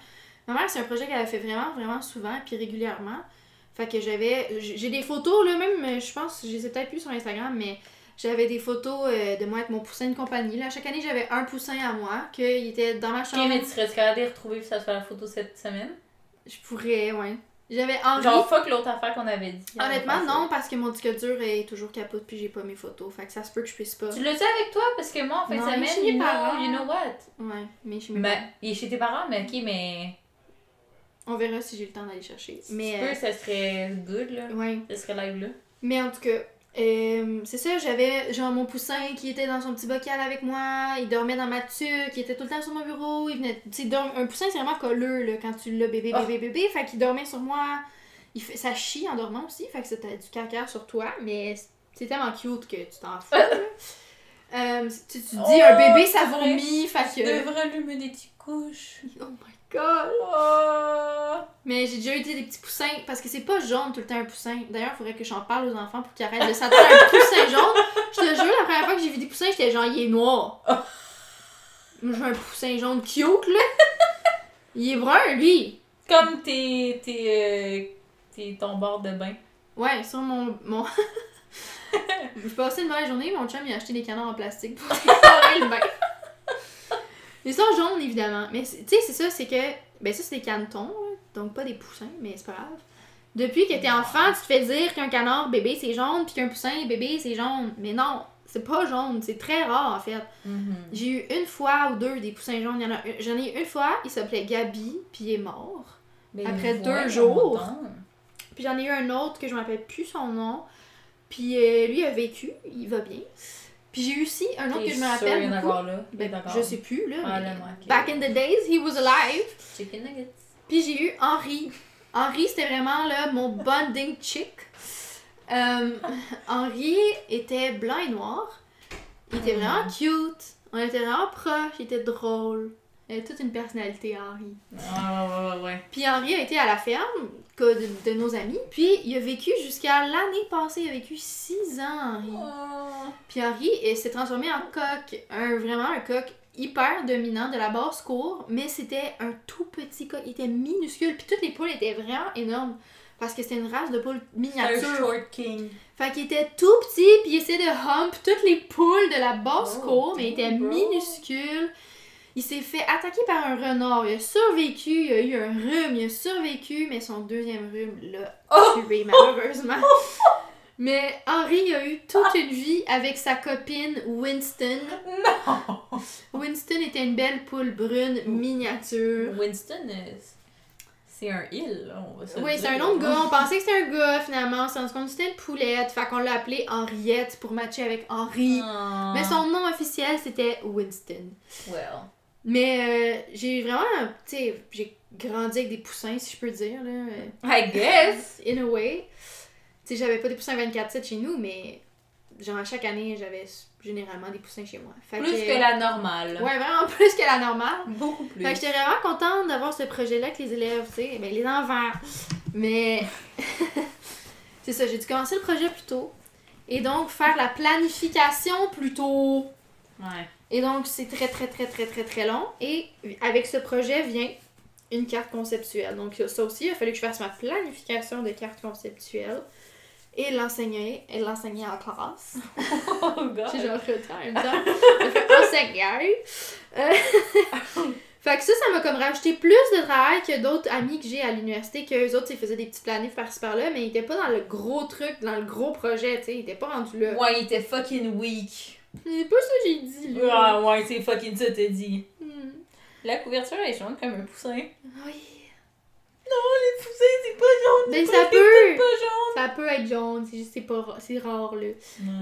Ma mère, c'est un projet qu'elle a fait vraiment, vraiment souvent, puis régulièrement. Fait que j'avais, j'ai des photos, là, même, euh, je pense, je les ai peut-être plus sur Instagram, mais j'avais des photos euh, de moi avec mon poussin de compagnie, là. Chaque année, j'avais un poussin à moi, qu'il était dans ma Ok, chambre. mais tu serais capable de retrouver ça te fait la photo cette semaine? Je pourrais, ouais. J'avais envie. Genre, fuck l'autre affaire qu'on avait dit. Honnêtement, Avant non, parce que mon disque dur est toujours capote puis j'ai pas mes photos. Fait que ça se peut que je puisse pas. ça. Tu l'as dit avec toi? Parce que moi, en de Non, est semaine, chez mes parents. you know what? Ouais, mais je suis Mais, il est chez tes parents, mais ok, mais. On verra si j'ai le temps d'aller chercher. Mais, tu peux, ça serait good, là. euh, ouais. Ça serait live là. Mais en tout cas, euh, c'est ça, j'avais genre mon poussin qui était dans son petit bocal avec moi, il dormait dans ma tuque, il était tout le temps sur mon bureau, il venait. Tu un poussin c'est vraiment colleux là, quand tu l'as bébé, Oh. bébé, bébé, fait qu'il dormait sur moi. Il fait, ça chie en dormant aussi, fait que c'était du caca sur toi, mais c'est tellement cute que tu t'en fous. Euh, tu, tu dis Oh, un bébé ça vrai. vomit, fait Tu que. devrais allumer des petites couches. Oh my god! Oh. Mais j'ai déjà eu des petits poussins, parce que c'est pas jaune tout le temps un poussin. D'ailleurs, il faudrait que j'en parle aux enfants pour qu'ils arrêtent de s'attendre à un poussin jaune. Je te jure, la première fois que j'ai vu des poussins, j'étais genre, il est noir. Moi, je veux un poussin jaune cute, là. Il est brun, lui. Comme tes, tes, euh, tes, ton bord de bain. Ouais, sur mon. mon... je passais une mauvaise journée, mon chum il a acheté des canards en plastique pour préparer le bain. Ils sont jaunes, évidemment. Mais tu sais, c'est ça, c'est que. Ben, ça, c'est des canetons, là. donc pas des poussins, mais c'est pas grave. Depuis que t'es enfant, tu te fais dire qu'un canard bébé c'est jaune, puis qu'un poussin bébé c'est jaune. Mais non, C'est pas jaune, c'est très rare en fait. Mhm. J'ai eu une fois ou deux des poussins jaunes. Il y en a un- J'en ai eu une fois, il s'appelait Gabi, puis il est mort. Après deux jours. Puis j'en ai eu un autre que je me rappelle plus son nom. Puis euh, lui a vécu, il va bien. Puis j'ai eu aussi un autre que je me rappelle. a beaucoup. là? Ben, je sais plus là. Ah, là. Back in the days, he was alive. Chicken nuggets. Puis j'ai eu Henri. Henri, c'était vraiment là, mon bonding chick. Euh, Henri était blanc et noir. Il était vraiment cute. On était vraiment proches. Il était drôle. Il avait toute une personnalité, Henri. Ah, ouais, ouais, ouais. Puis Henri a été à la ferme de, de nos amis. Puis il a vécu jusqu'à l'année passée. Il a vécu 6 ans, Henri. Oh. Puis Henri s'est transformé en coq. Un, vraiment un coq hyper dominant de la basse cour. Mais c'était un tout petit coq. Il était minuscule. Puis toutes les poules étaient vraiment énormes. Parce que c'était une race de poules C'est un miniatures. short king. Fait qu'il était tout petit. Puis il essayait de hump toutes les poules de la basse Oh, cour. Mais il était bro. minuscule. Il s'est fait attaquer par un renard. Il a survécu. Il a eu un rhume. Il a survécu. Mais son deuxième rhume l'a Oh! tué, malheureusement. Mais Henri a eu toute une vie avec sa copine Winston. Non! Winston était une belle poule brune miniature. Winston, c'est un là, on va se Oui, c'est un autre gars. On pensait que c'était un gars finalement. On s'est rendu compte que c'était une poulette. Fait qu'on l'a appelé Henriette pour matcher avec Henri. Ah. Mais son nom officiel c'était Winston. Well. Mais euh, j'ai vraiment, tu sais, j'ai grandi avec des poussins, si je peux dire, là. I guess. In a way. Tu sais, j'avais pas des poussins 24-7 chez nous, mais genre chaque année, j'avais généralement des poussins chez moi. Fait Plus que la normale. Ouais, vraiment plus que la normale. Beaucoup plus. Fait que j'étais vraiment contente d'avoir ce projet-là avec les élèves, tu sais, ben, les enfants. Mais c'est ça, j'ai dû commencer le projet plus tôt. Et donc faire la planification plus tôt. Ouais. Et donc c'est très très très très très très long. Et avec ce projet vient une carte conceptuelle. Donc ça aussi, il a fallu que je fasse ma planification de carte conceptuelle. Et l'enseigner, et l'enseigner en classe. Oh god. J'ai genre le temps en même temps. Enseigner. Euh, fait que ça, ça m'a comme rajouté plus de travail que d'autres amis que j'ai à l'université, que eux autres, ils faisaient des petits planifs par-ci par-là, mais ils étaient pas dans le gros truc, dans le gros projet, tu sais, ils étaient pas rendus là. Ouais, il était fucking weak. C'est pas ça que j'ai dit, là. Ah ouais, c'est fucking ça, t'as dit. Hmm. La couverture est jaune comme un poussin. Oui. Non, les poussins, c'est pas jaune. Mais les ça peut. Pas jaune. Ça peut être jaune, c'est juste c'est pas c'est rare là.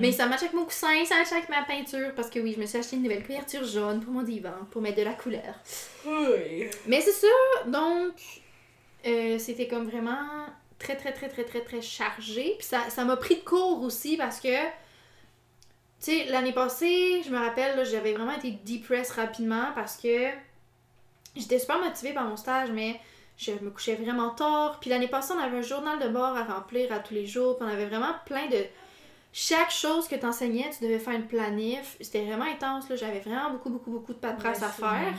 Mais ça match avec mon coussin, ça match avec ma peinture parce que oui, je me suis acheté une nouvelle couverture jaune pour mon divan pour mettre de la couleur. Oui. Mais c'est ça, donc euh, c'était comme vraiment très très très très très très chargé. Puis ça ça m'a pris de cours aussi parce que tu sais l'année passée, je me rappelle j'avais vraiment été depressed rapidement parce que j'étais super motivée par mon stage mais je me couchais vraiment tard. Puis l'année passée, on avait un journal de bord à remplir à tous les jours. Puis on avait vraiment plein de. Chaque chose que tu enseignais, tu devais faire une planif. C'était vraiment intense. là. J'avais vraiment beaucoup, beaucoup, beaucoup de paperasse à faire.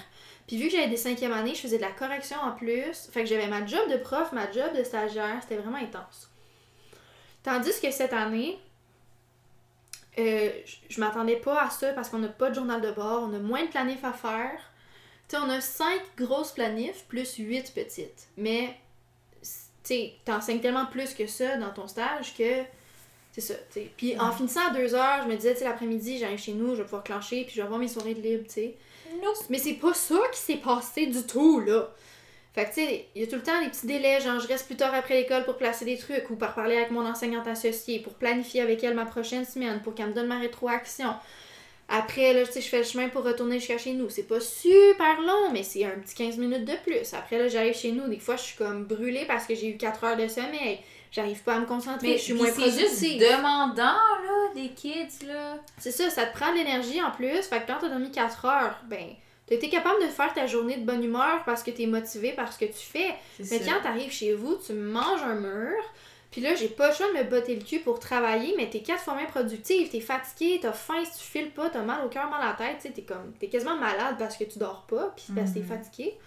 Puis vu que j'avais des cinquièmes années, je faisais de la correction en plus. Fait que j'avais ma job de prof, ma job de stagiaire. C'était vraiment intense. Tandis que cette année, euh, je- m'attendais pas à ça parce qu'on n'a pas de journal de bord, on a moins de planifs à faire. Tu sais, on a 5 grosses planifs plus 8 petites. Mais, tu sais, t'enseignes tellement plus que ça dans ton stage que. C'est ça, tu sais. Puis en finissant à 2 heures, je me disais, tu sais, l'après-midi, j'arrive chez nous, je vais pouvoir clencher, puis je vais avoir mes soirées de libre, tu sais. Nope. Mais c'est pas ça qui s'est passé du tout, là. Fait que, tu sais, il y a tout le temps des petits délais, genre je reste plus tard après l'école pour placer des trucs ou par parler avec mon enseignante associée, pour planifier avec elle ma prochaine semaine, pour qu'elle me donne ma rétroaction. Après, là, tu sais, je fais le chemin pour retourner jusqu'à chez nous. C'est pas super long, mais c'est un petit 15 minutes de plus. Après, là, j'arrive chez nous. Des fois, je suis comme brûlée parce que j'ai eu 4 heures de sommeil. J'arrive pas à me concentrer, Mais je suis moins c'est juste demandant, là, des kids, là. C'est ça, ça te prend de l'énergie en plus. Fait que quand t'as dormi 4 heures, ben, t'as été capable de faire ta journée de bonne humeur parce que t'es motivé par ce que tu fais. Mais C'est quand t'arrives chez vous, tu manges un mur. Puis là, j'ai pas le choix de me botter le cul pour travailler, mais t'es quatre fois moins productive, t'es fatigué, t'as faim si tu files pas, t'as mal au cœur, mal à la tête, tu t'es comme, t'es quasiment malade parce que tu dors pas, puis parce que t'es Mhm. fatigué.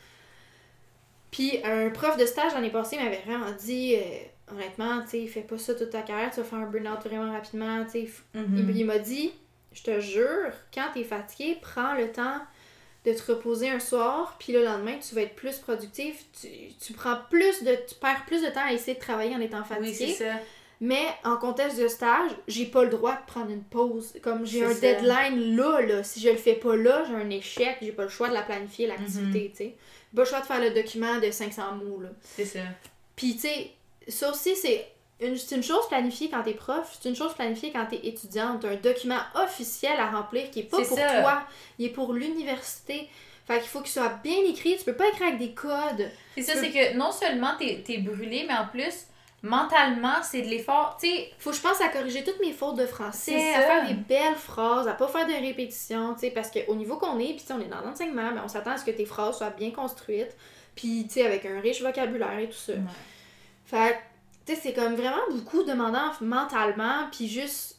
Puis un prof de stage l'année passée m'avait vraiment dit, euh, honnêtement, tu sais, fais pas ça toute ta carrière, tu vas faire un burn-out vraiment rapidement, tu sais, Mhm. il, il m'a dit, je te jure, quand t'es fatigué, prends le temps de te reposer un soir, puis le lendemain, tu vas être plus productif. Tu, tu prends plus de. Tu perds plus de temps à essayer de travailler en étant Oui, c'est fatigué. ça. Mais en contexte de stage, j'ai pas le droit de prendre une pause. Comme j'ai un ça. deadline là, là. Si je le fais pas là, j'ai un échec. J'ai pas le choix de la planifier, Mhm. l'activité, tu sais. Pas le choix de faire le document de 500 mots, là. C'est ça. Puis, tu sais, ça aussi, c'est une, c'est une chose planifiée quand t'es prof, c'est une chose planifiée quand t'es étudiante. T'as un document officiel à remplir qui est pas pour ça. toi, il est pour l'université. Fait qu'il faut qu'il soit bien écrit. Tu peux pas écrire avec des codes. C'est ça, c'est que non seulement t'es es brûlé, mais en plus, mentalement, c'est de l'effort. Tu sais, Faut que je pense à corriger toutes mes fautes de français, à faire des belles phrases, à pas faire de répétitions, tu sais, parce qu'au niveau qu'on est, puis on est dans l'enseignement, mais on s'attend à ce que tes phrases soient bien construites, puis tu sais, avec un riche vocabulaire et tout ça. Ouais. Fait tu sais, c'est comme vraiment beaucoup demandant mentalement, puis juste,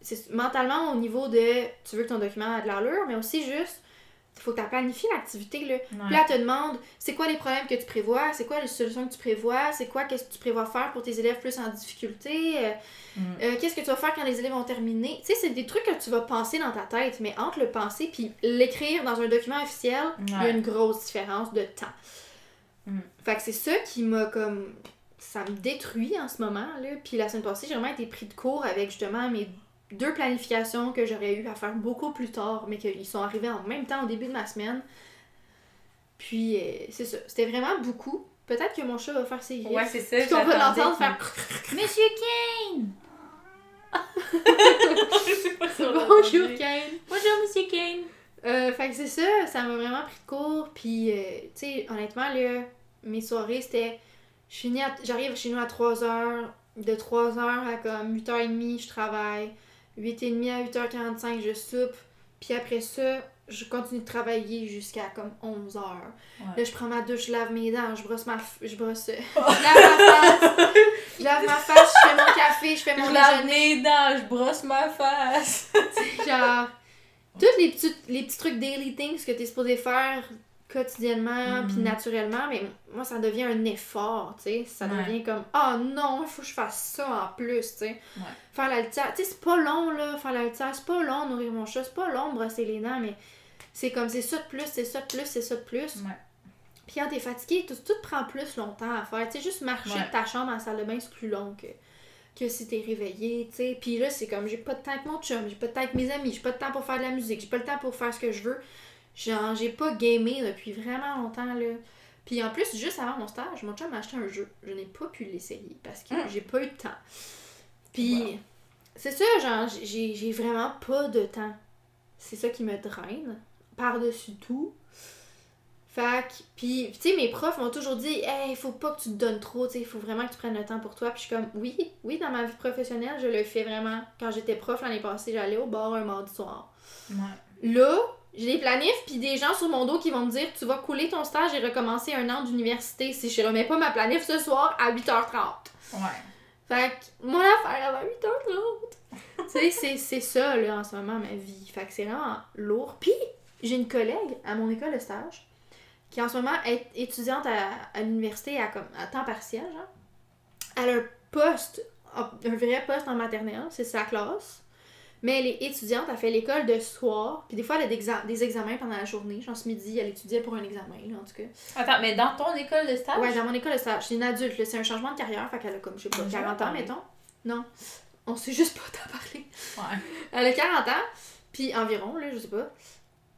c'est mentalement au niveau de, tu veux que ton document ait de l'allure, mais aussi juste, il faut que tu planifies l'activité, là. Puis là, elle te demande, c'est quoi les problèmes que tu prévois, c'est quoi les solutions que tu prévois, c'est quoi qu'est-ce que tu prévois faire pour tes élèves plus en difficulté, euh, Mm. euh, qu'est-ce que tu vas faire quand les élèves vont terminer? Tu sais, c'est des trucs que tu vas penser dans ta tête, mais entre le penser puis l'écrire dans un document officiel, il y a Ouais. une grosse différence de temps. Mm. Fait que c'est ça qui m'a comme. Ça me détruit en ce moment, là. Puis la semaine passée, j'ai vraiment été pris de court avec justement mes deux planifications que j'aurais eu à faire beaucoup plus tard, mais qu'ils sont arrivés en même temps au début de ma semaine. Puis euh, c'est ça. C'était vraiment beaucoup. Peut-être que mon chat va faire ses griffes. Ouais, c'est ça. Puis qu'on va l'entendre faire. Monsieur Kane! Bonjour, Kane! Bonjour, Monsieur Kane! Euh, fait que c'est ça, ça m'a vraiment pris de court. Puis, euh, tu sais, honnêtement, là, mes soirées, c'était. J'arrive chez nous à 3h. De 3h à comme 8h30, je travaille. 8h30 à 8h45, je soupe. Puis après ça, je continue de travailler jusqu'à comme 11h. Là, je prends ma douche, je lave mes dents, je brosse ma. f- Je brosse. je lave ma face. Je lave ma face, je fais mon café, je fais mon Je lave déjeuner. mes dents, je brosse ma face. genre tous les petits, les petits trucs daily things que tu es supposé faire quotidiennement Mhm. puis naturellement mais moi ça devient un effort tu sais ça Ouais. devient comme oh non il faut que je fasse ça en plus tu sais Ouais. faire la litière tu sais c'est pas long là faire la litière c'est pas long nourrir mon chat c'est pas long brosser les dents mais c'est comme c'est ça de plus c'est ça de plus c'est ça de plus Ouais. puis quand t'es fatigué tout, tout prend plus longtemps à faire tu sais juste marcher de ta chambre à la salle de bain c'est plus long que que si t'es réveillé, tu sais. Puis là, c'est comme, j'ai pas de temps avec mon chum, j'ai pas de temps avec mes amis, j'ai pas de temps pour faire de la musique, j'ai pas le temps pour faire ce que je veux. Genre, j'ai pas gamé depuis vraiment longtemps, là. Puis en plus, juste avant mon stage, mon chum m'a acheté un jeu. Je n'ai pas pu l'essayer parce que Mm. j'ai pas eu de temps. Puis, Wow. c'est ça, genre, j'ai vraiment pas de temps. C'est ça qui me draine, par-dessus tout. Fait que, puis, tu sais, mes profs m'ont toujours dit, hey, faut pas que tu te donnes trop, tu sais, il faut vraiment que tu prennes le temps pour toi. Puis je suis comme, oui, oui, dans ma vie professionnelle, je le fais vraiment. Quand j'étais prof l'année passée, j'allais au bar un mardi soir. Ouais. Là, j'ai des planifs, puis des gens sur mon dos qui vont me dire, tu vas couler ton stage et recommencer un an d'université si je remets pas ma planif ce soir à 8h30. Ouais. Fait que mon affaire, à 8h30. tu sais, c'est- c'est ça, là, en ce moment, ma vie. Fait que c'est vraiment lourd. Puis, j'ai une collègue à mon école de stage qui, en ce moment, est étudiante à, à l'université à, comme, à temps partiel, genre. Elle a un poste, un vrai poste en maternelle, c'est sa classe. Mais elle est étudiante, elle fait l'école de soir. Puis des fois, elle a des, exa- des examens pendant la journée. Genre, ce midi, elle étudiait pour un examen, là, en tout cas. Attends, mais dans ton école de stage? Ouais, dans mon école de stage. C'est une adulte. C'est un changement de carrière. Fait qu'elle a comme, je sais pas, On 40 ans, mettons. Non. On sait juste pas t'en parler. Ouais. Elle a 40 ans, puis environ, là, je sais pas.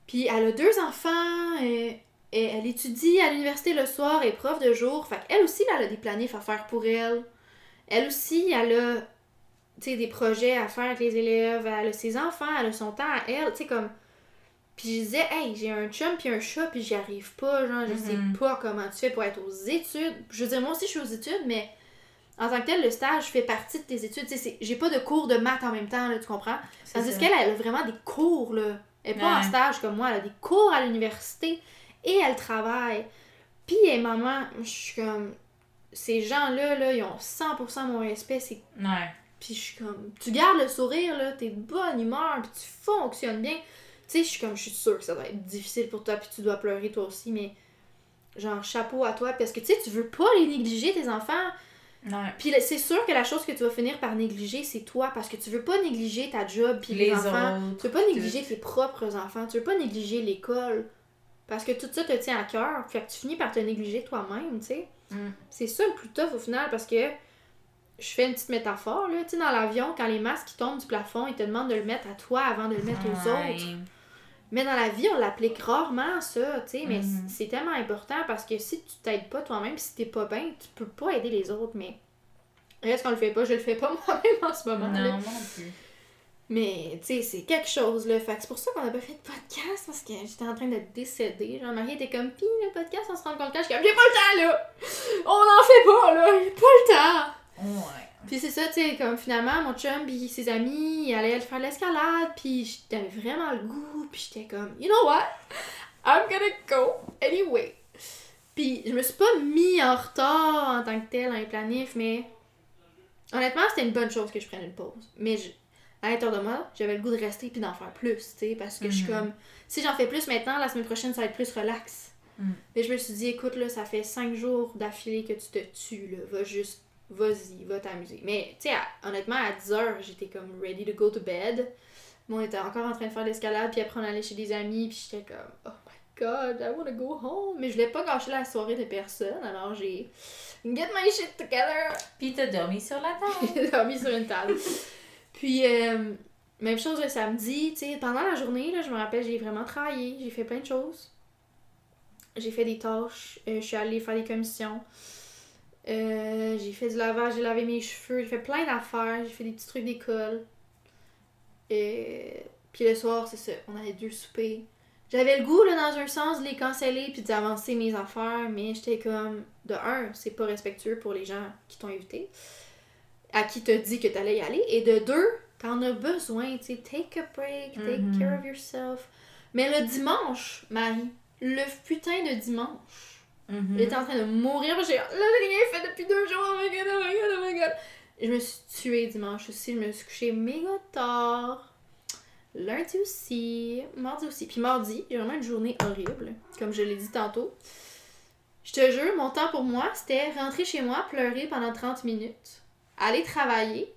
Puis elle a deux enfants, et, et elle étudie à l'université le soir, et prof de jour. Fait qu'elle aussi, là, elle a des planifs à faire pour elle. Elle aussi, elle a, tu sais, des projets à faire avec les élèves. Elle a ses enfants, elle a son temps à elle, tu sais, comme... Puis je disais, hey, j'ai un chum puis un chat, puis j'y arrive pas, genre, je sais Mhm. pas comment tu fais pour être aux études. Je veux dire, moi aussi, je suis aux études, mais en tant que tel, le stage fait partie de tes études. Tu sais, j'ai pas de cours de maths en même temps, là, tu comprends? Tandis qu'elle, elle a vraiment des cours, là. Elle est pas en stage comme moi, elle a des cours à l'université et elle travaille. Puis est maman, je suis comme... Ces gens-là, là, ils ont 100% mon respect, c'est... Ouais. Puis je suis comme... Tu gardes le sourire, là, t'es de bonne humeur, puis tu fonctionnes bien. Tu sais, je suis comme, je suis sûre que ça doit être difficile pour toi, puis tu dois pleurer toi aussi, mais... Genre, chapeau à toi, parce que, tu sais, tu veux pas les négliger, tes enfants. Ouais. Puis c'est sûr que la chose que tu vas finir par négliger, c'est toi, parce que tu veux pas négliger ta job, puis les, Les enfants. autres. Tu veux pas négliger tes propres enfants, tu veux pas négliger l'école. Parce que tout ça te tient à cœur, fait que tu finis par te négliger toi-même, tu sais. Mm. C'est ça le plus tough au final, parce que je fais une petite métaphore, là. Tu sais, dans l'avion, quand les masques qui tombent du plafond, ils te demandent de le mettre à toi avant de le mettre aux Ouais. autres. Mais dans la vie, on l'applique rarement, ça, tu sais. Mais Mhm. c'est tellement important parce que si tu t'aides pas toi-même, si t'es pas bien, tu peux pas aider les autres. Mais reste qu'on le fait pas, je le fais pas moi-même en ce moment. Non, là. non plus. Mais, tu sais, c'est quelque chose, là. Fait c'est pour ça qu'on a pas fait de podcast, parce que j'étais en train de décéder. Jean-Marie était comme, pis le podcast, on se rend compte quand je suis comme, j'ai pas le temps, là! On en fait pas, là! J'ai pas le temps! Ouais. Puis c'est ça, tu sais, comme finalement, mon chum pis ses amis, ils allaient faire de l'escalade, pis j'avais vraiment le goût, pis j'étais comme, you know what? I'm gonna go anyway. Puis je me suis pas mis en retard en tant que tel dans les planifs, mais honnêtement, c'était une bonne chose que je prenne une pause. Mais je- à l'intérieur de moi, j'avais le goût de rester puis d'en faire plus, tu sais, parce que je suis Mhm. comme, si j'en fais plus maintenant, la semaine prochaine, ça va être plus relax. Mhm. Mais je me suis dit, écoute, là, ça fait cinq jours d'affilée que tu te tues, là, va juste, vas-y, va t'amuser. Mais, tu sais, honnêtement, à 10h, j'étais comme ready to go to bed. Mais on était encore en train de faire l'escalade, puis après on allait chez des amis, puis j'étais comme, oh my god, I wanna go home. Mais je voulais pas gâcher la soirée de personne, alors j'ai get my shit together. Puis t'as dormi sur la table. J'ai dormi sur une table. Puis, euh, même chose le samedi, tu sais, pendant la journée, là, je me rappelle, j'ai vraiment travaillé, j'ai fait plein de choses. J'ai fait des tâches, euh, je suis allée faire des commissions. Euh, j'ai fait du lavage, j'ai lavé mes cheveux, j'ai fait plein d'affaires, j'ai fait des petits trucs d'école. Et puis le soir, c'est ça, on avait deux soupers. J'avais le goût, là, dans un sens, de les canceller puis d'avancer mes affaires, mais j'étais comme, de un, c'est pas respectueux pour les gens qui t'ont invité, à qui t'as dit que t'allais y aller, et de deux, t'en as besoin, tu sais, take a break, take Mhm. care of yourself. Mais le dimanche, Marie, le putain de dimanche, Mhm. J'étais en train de mourir. J'ai là, j'ai rien fait depuis deux jours. Oh my god, oh my god, oh my god. Je me suis tuée dimanche aussi. Je me suis couchée méga tard. Lundi aussi. Mardi aussi. Puis mardi, j'ai vraiment une journée horrible. Comme je l'ai dit tantôt. Je te jure, mon temps pour moi, c'était rentrer chez moi, pleurer pendant 30 minutes, aller travailler,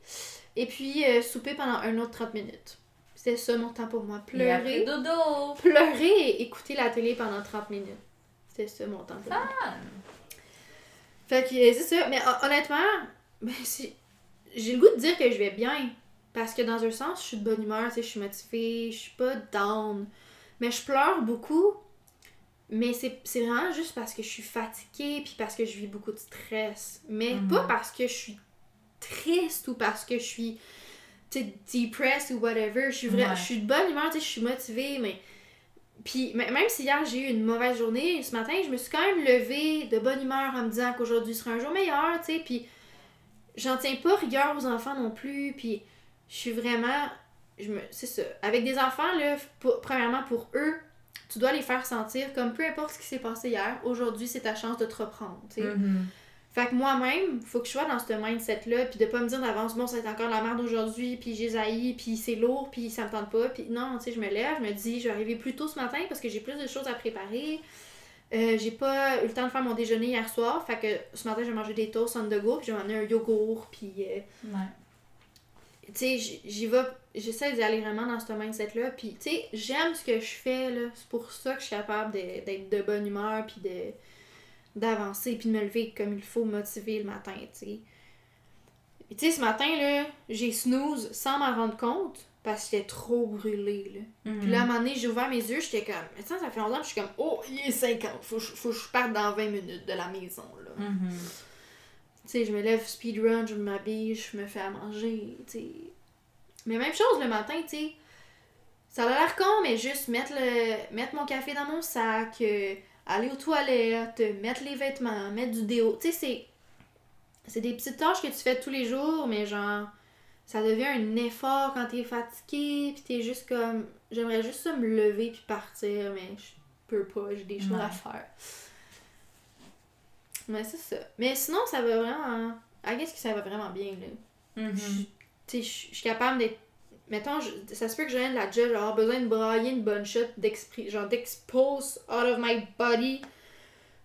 et puis euh, souper pendant un autre 30 minutes. C'était ça mon temps pour moi. Après Pleurer, dodo. pleurer et écouter la télé pendant 30 minutes. C'était ça mon temps moi. Fait que euh, c'est ça. Mais hon- honnêtement, ben, j'ai le goût de dire que je vais bien. Parce que dans un sens, je suis de bonne humeur, je suis motivée, je suis pas down. Mais je pleure beaucoup. Mais c'est vraiment juste parce que je suis fatiguée puis parce que je vis beaucoup de stress. Mais Mhm. pas parce que je suis triste ou parce que je suis depressed ou whatever. Je suis, vra- Ouais. je suis de bonne humeur, tu sais, je suis motivée, mais puis même si hier j'ai eu une mauvaise journée, ce matin je me suis quand même levée de bonne humeur en me disant qu'aujourd'hui sera un jour meilleur, tu sais, puis j'en tiens pas rigueur aux enfants non plus, puis je suis vraiment, je me, c'est ça, avec des enfants là, premièrement pour eux, tu dois les faire sentir comme peu importe ce qui s'est passé hier, aujourd'hui c'est ta chance de te reprendre, tu sais. Mhm. Fait que moi-même, faut que je sois dans ce mindset-là, puis de pas me dire d'avance, bon, ça va être encore la merde aujourd'hui, puis j'ai zaï, puis c'est lourd, puis ça me tente pas, puis non, tu sais, je me lève, je me dis, je vais arriver plus tôt ce matin parce que j'ai plus de choses à préparer. Euh, j'ai pas eu le temps de faire mon déjeuner hier soir, fait que ce matin, je vais manger des toasts on the go, puis je vais m'amener un yogourt, puis euh, Ouais. tu sais, j'y vais, j'essaie d'y aller vraiment dans ce mindset-là. Puis, tu sais, j'aime ce que je fais, là. C'est pour ça que je suis capable d'être de bonne humeur, puis de d'avancer, puis de me lever comme il faut, motiver le matin, tu sais. Puis, tu sais, ce matin, là, j'ai snooze sans m'en rendre compte, parce que j'étais trop brûlée, là. Puis là, à un moment donné, j'ai ouvert mes yeux, j'étais comme, mais ça, ça fait longtemps, puis je suis comme, oh, il est 50, faut, que je- faut que je parte dans 20 minutes de la maison, là. Mhm. Tu sais, je me lève speedrun, je m'habille, je me fais à manger, tu sais. Mais même chose le matin, tu sais. Ça a l'air con, mais juste mettre, le, mettre mon café dans mon sac, euh, aller aux toilettes, mettre les vêtements, mettre du déo. Tu sais, c'est. C'est des petites tâches que tu fais tous les jours, mais genre. Ça devient un effort quand t'es fatigué, pis t'es juste comme. J'aimerais juste ça me lever puis partir, mais je peux pas, j'ai des choses à faire. Mais c'est ça. Mais sinon, ça va vraiment. I guess que ça va vraiment bien, là. Mhm. Je- Tu sais, je suis capable d'être. Mettons, je- ça se peut que je vienne de la job, avoir besoin de brailler une bonne shot, genre d'expose out of my body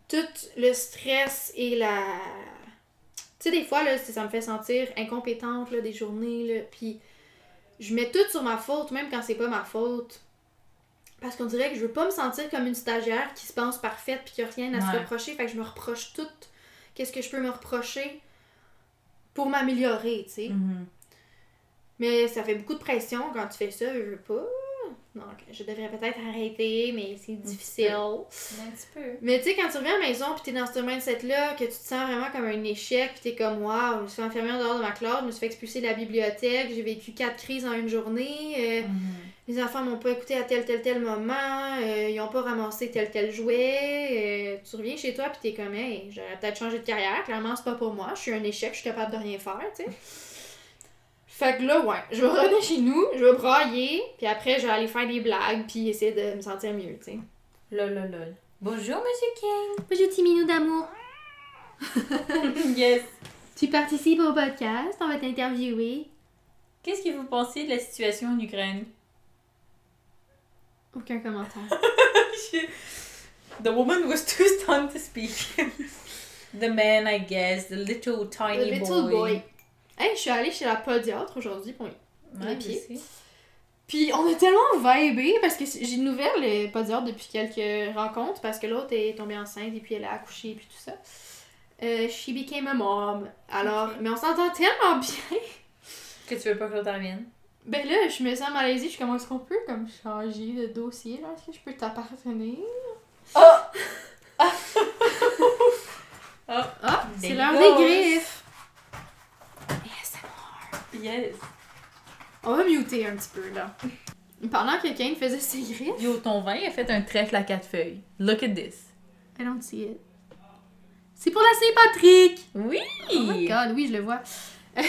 tout le stress et la. Tu sais, des fois, là, ça me fait sentir incompétente, là, des journées, là. Puis je mets tout sur ma faute, même quand c'est pas ma faute. Parce qu'on dirait que je veux pas me sentir comme une stagiaire qui se pense parfaite puis qui a rien à se reprocher. Fait que je me reproche tout. Qu'est-ce que je peux me reprocher pour m'améliorer, tu sais? Mhm. Mais ça fait beaucoup de pression quand tu fais ça, je veux pas. Donc, je devrais peut-être arrêter, mais c'est difficile. Un petit peu. Mais tu sais, quand tu reviens à la maison, pis t'es dans ce mindset-là, que tu te sens vraiment comme un échec, pis t'es comme, waouh, je me suis fait enfermer en dehors de ma classe, je me suis fait expulser de la bibliothèque, j'ai vécu quatre crises en une journée, euh, Mhm. les enfants m'ont pas écouté à tel, tel, tel moment, euh, ils ont pas ramassé tel, tel jouet, euh, tu reviens chez toi, pis t'es comme, hey, j'aurais peut-être changé de carrière, clairement, c'est pas pour moi, je suis un échec, je suis capable de rien faire, tu sais. Fait que là, ouais, je vais revenir chez nous, je vais brailler, puis après, je vais aller faire des blagues, puis essayer de me sentir mieux, tu sais. Lol, lol, lol. Bonjour, Monsieur King. Bonjour, petit minou d'amour. yes. Tu participes au podcast, on va t'interviewer. Qu'est-ce que vous pensez de la situation en Ukraine? Aucun commentaire. the woman was too stunned to speak. the man, I guess, the little The tiny little boy. Hey, je suis allée chez la podiatre aujourd'hui pour les pieds. Puis on a tellement vibé parce que j'ai une nouvelle les podiatre depuis quelques rencontres parce que l'autre est tombée enceinte et puis elle a accouché et puis tout ça. Euh, she became a mom. Alors, mais on s'entend tellement bien. Que tu veux pas que l'autre revienne? Ben là, je me sens malaisée. Je suis comme, est-ce qu'on peut comme changer de dossier là? Est-ce que je peux t'appartenir? Oh! oh! Ah, c'est Des l'heure des griffes. Yes! On va muter un petit peu là. Pendant que Kane faisait ses griffes. Yo, ton vin a fait un trèfle à quatre feuilles. Look at this. I don't see it. C'est pour la Saint-Patrick! Oui! Oh my god, oui, je le vois.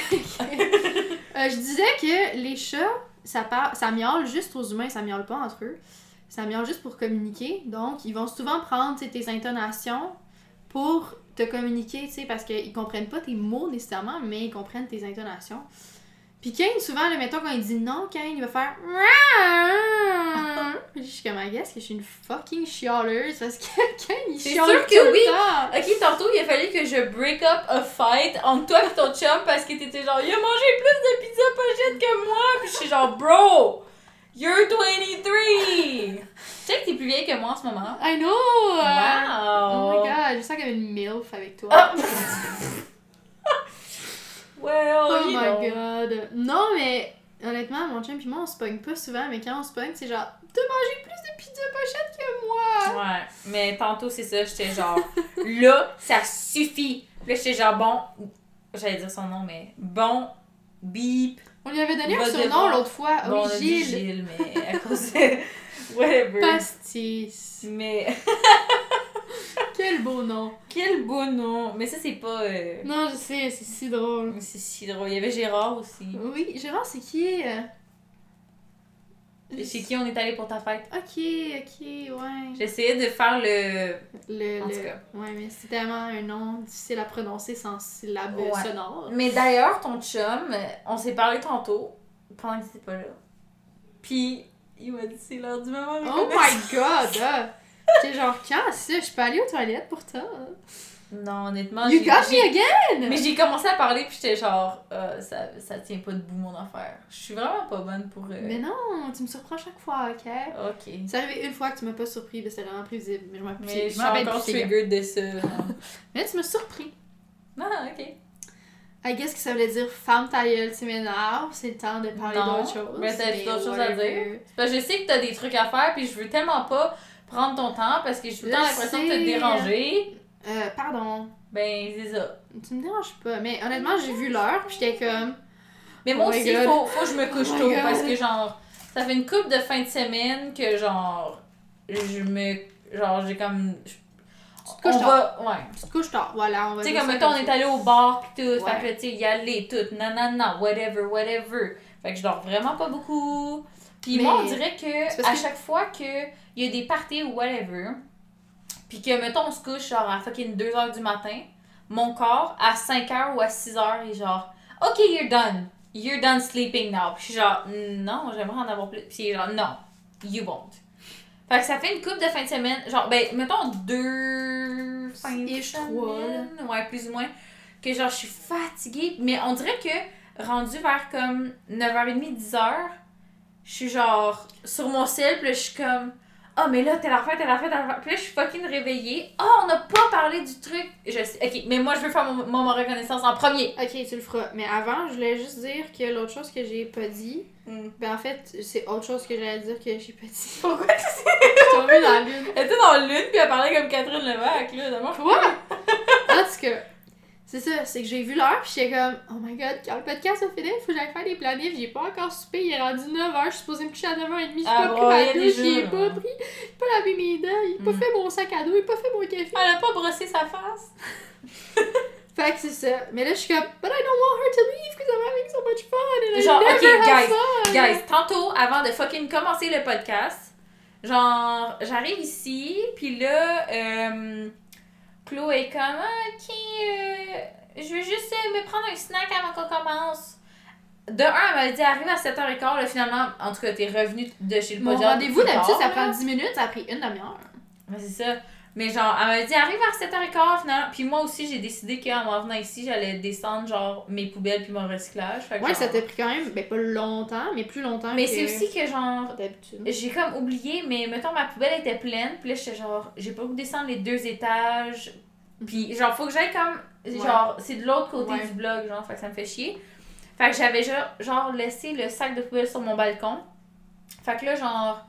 Euh, je disais que les chats, ça, par... ça miaule juste aux humains, ça miaule pas entre eux. Ça miaule juste pour communiquer. Donc, ils vont souvent prendre tes intonations pour te communiquer, tu sais, parce qu'ils comprennent pas tes mots nécessairement, mais ils comprennent tes intonations. Puis Kane, souvent, là, mettons, quand il dit non, Kane, il va faire. Puis je suis comme, I guess que je suis une fucking chialeuse parce que Kane, il C'est chiale sûr tout que le oui. temps. Ok, tantôt, il a fallu que je break up a fight entre toi et ton chum parce que t'étais genre, il a mangé plus de pizza pochette que moi. Puis je suis genre, bro, you're 23. Tu sais que t'es plus vieille que moi en ce moment. I know! euh, Wow. Oh my god, je sens qu'il y avait une MILF avec toi. Ah. well, oh you my know. god. Non, mais honnêtement, mon chum et moi, on se pogne pas souvent, mais quand on se pogne, c'est genre, t'as mangé plus de pizza pochette que moi! Ouais, mais tantôt, c'est ça, j'étais genre, là, ça suffit. Puis Là, j'étais genre, bon, j'allais dire son nom, mais bon, beep. On lui avait donné un surnom l'autre fois. Bon, on oui. Gilles, mais à cause de. Whatever. Pastis. Mais Quel beau nom. quel beau nom. Mais ça, c'est pas. euh, Non, je sais, c'est si drôle. C'est si drôle. Il y avait Gérard aussi. Oui, Gérard, c'est qui? euh? Chez qui on est allé pour ta fête? Ok, ok, ouais. J'essayais de faire le. Le, En le- tout cas. Ouais, mais c'est tellement un nom difficile à prononcer sans syllabes Ouais. sonores. Mais d'ailleurs, ton chum, on s'est parlé tantôt, pendant que t'étais pas là. Puis, il m'a dit c'est l'heure du moment. Oh my god! J'étais genre, quand ça? Je pas allée aux toilettes pourtant. Non, honnêtement, You got me again! Mais j'ai commencé à parler, puis j'étais genre, euh, ça, ça tient pas debout mon affaire. Je suis vraiment pas bonne pour. euh, Mais non, tu me surprends chaque fois, ok? Ok. C'est arrivé une fois que tu m'as pas surpris, mais c'était vraiment prévisible. Mais je m'en Mais je je suis encore triggered de ça. Mais tu m'as surpris. Ah, ok. I guess que ça voulait dire femme ta gueule, tu m'énerves, c'est le temps de parler d'autre chose. mais t'as d'autres choses à dire? Parce que je sais que t'as des trucs à faire, puis je veux tellement pas prendre ton temps parce que j'ai tout le temps l'impression de te déranger. Euh, pardon. Ben, c'est ça. Tu me déranges pas. Mais honnêtement, j'ai vu l'heure, puis j'étais comme. Mais moi Oh my aussi, faut, faut que je me couche Oh tôt parce que, genre, ça fait une couple de fin de semaine que, genre, je me. Genre, j'ai comme. je- te couches on va. Ouais. Tu te couches tard, voilà, Tu sais, comme mettons, on est allé au bar pis tout. Ouais. Fait que tu sais, y aller, tout. Non, non, non, whatever, whatever. Fait que je dors vraiment pas beaucoup. Puis Mais- moi, on dirait que à que- chaque fois qu'il y a des parties ou whatever, puis que, mettons, on se couche genre à fucking 2h du matin, mon corps, à 5h ou à 6h, est genre, OK, you're done. You're done sleeping now. Puis je suis genre, non, j'aimerais en avoir plus. Puis il est genre, non, you won't. Fait que ça fait une coupe de fin de semaine, genre, ben, mettons deux fins de semaine, ouais, plus ou moins, que genre, je suis fatiguée, mais on dirait que rendu vers comme 9h30, 10h, je suis genre sur mon ciel, puis là, je suis comme, Ah, mais là, telle affaire, telle affaire, telle affaire. Puis là, je suis fucking réveillée. Ah, on n'a pas parlé du truc. Je sais. Ok, mais moi, je veux faire mon moment reconnaissance en premier. Ok, tu le feras. Mais avant, je voulais juste dire que l'autre chose que j'ai pas dit, ben en fait, c'est autre chose que j'allais dire que j'ai pas dit. Pourquoi tu sais? Je suis tombée dans la lune. Elle était dans lune, puis elle parlait comme Catherine Levac, là. D'abord, Quoi? En tout cas, c'est ça, c'est que j'ai vu l'heure, puis j'étais comme, oh my god, quand le podcast va finir, faut que j'aille faire des planifs, j'ai pas encore soupé, il est rendu 9h, je suis supposée me coucher à 9h30, j'ai Ah pas bon, pris ma douche, j'ai pas pris, j'ai pas lavé mes dents, il a pas Mm. fait mon sac à dos, il a pas fait mon café. Elle a pas brossé sa face. Fait que c'est ça. Mais là, je suis comme, but I don't want her to leave because I'm having so much fun and I Genre, never ok, have guys, fun. Guys, tantôt, avant de fucking commencer le podcast, genre, j'arrive ici, puis là, euh, Chloé est comme, ok, euh, je veux juste euh, me prendre un snack avant qu'on commence. De un, elle m'avait dit, arrive à 7h15, là, finalement, en tout cas, t'es revenu de chez le Mon podium rendez-vous, d'habitude, ça prend 10 minutes, ça a pris une demi-heure. C'est ça. Mais genre, elle m'avait dit, arrive à 7h15 finalement. Puis moi aussi, j'ai décidé qu'en m'en venant ici, j'allais descendre genre mes poubelles puis mon recyclage. Fait que Ouais, genre- ça t'a pris quand même, ben pas longtemps, mais plus longtemps Mais que c'est aussi que genre, d'habitude. j'ai comme oublié, mais mettons, ma poubelle était pleine. Puis là, j'étais genre, j'ai pas voulu descendre les deux étages. Puis genre, faut que j'aille comme. Genre, c'est de l'autre côté Ouais. du bloc, genre, fait que ça me fait chier. Fait que j'avais genre, genre laissé le sac de poubelle sur mon balcon. Fait que là, genre.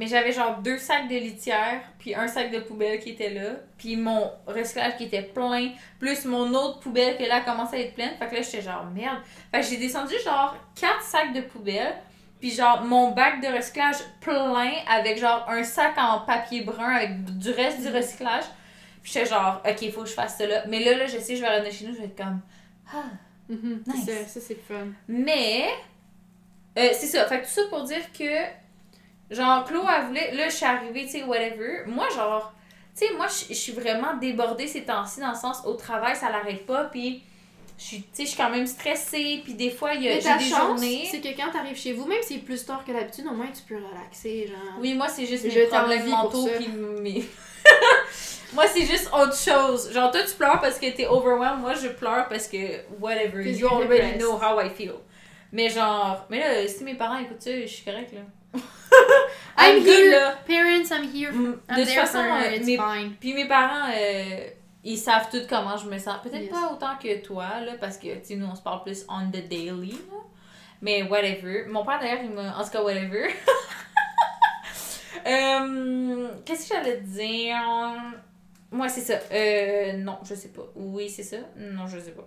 Mais j'avais genre deux sacs de litière, puis un sac de poubelle qui était là, puis mon recyclage qui était plein, plus mon autre poubelle que là a commencé à être pleine. Fait que là, j'étais genre merde. Fait que j'ai descendu genre quatre sacs de poubelle, puis genre mon bac de recyclage plein avec genre un sac en papier brun avec du reste du recyclage. Puis j'étais genre, ok, il faut que je fasse ça là. Mais là, là, je sais, je vais revenir chez nous, je vais être comme, ah. Mhm, Nice. c'est ça, ça c'est fun. Mais, euh, c'est ça. Fait que tout ça pour dire que, genre, Chloé, elle voulait, là, je suis arrivée, tu sais, whatever. Moi, genre, tu sais, moi, je suis vraiment débordée ces temps-ci, dans le sens, au travail, ça l'arrête pas, puis je suis, tu sais, je suis quand même stressée, puis des fois, il y a j'ai des chance, journées. c'est que quand t'arrives chez vous, même si c'est plus tard que d'habitude, au moins tu peux relaxer, genre. Oui, moi, c'est juste mes problèmes mentaux, puis mes... moi, c'est juste autre chose. Genre, toi, tu pleures parce que t'es overwhelmed. Moi, je pleure parce que, whatever, you already know how I feel. Mais genre, mais là, si mes parents écoutent ça, je suis correcte, là. I'm I'm here. là. Parents, I'm here. Mm, I'm De toute façon, for euh, it's mes- fine. puis mes parents, euh, ils savent tout comment je me sens. Peut-être Yes. pas autant que toi, là, parce que, tu sais, nous, on se parle plus on the daily, là. Mais whatever. Mon père, d'ailleurs, il m'a... En tout cas, whatever. Euh, Qu'est-ce que j'allais te dire? Moi, c'est ça. Euh, non, je sais pas. Oui, c'est ça? Non, je sais pas.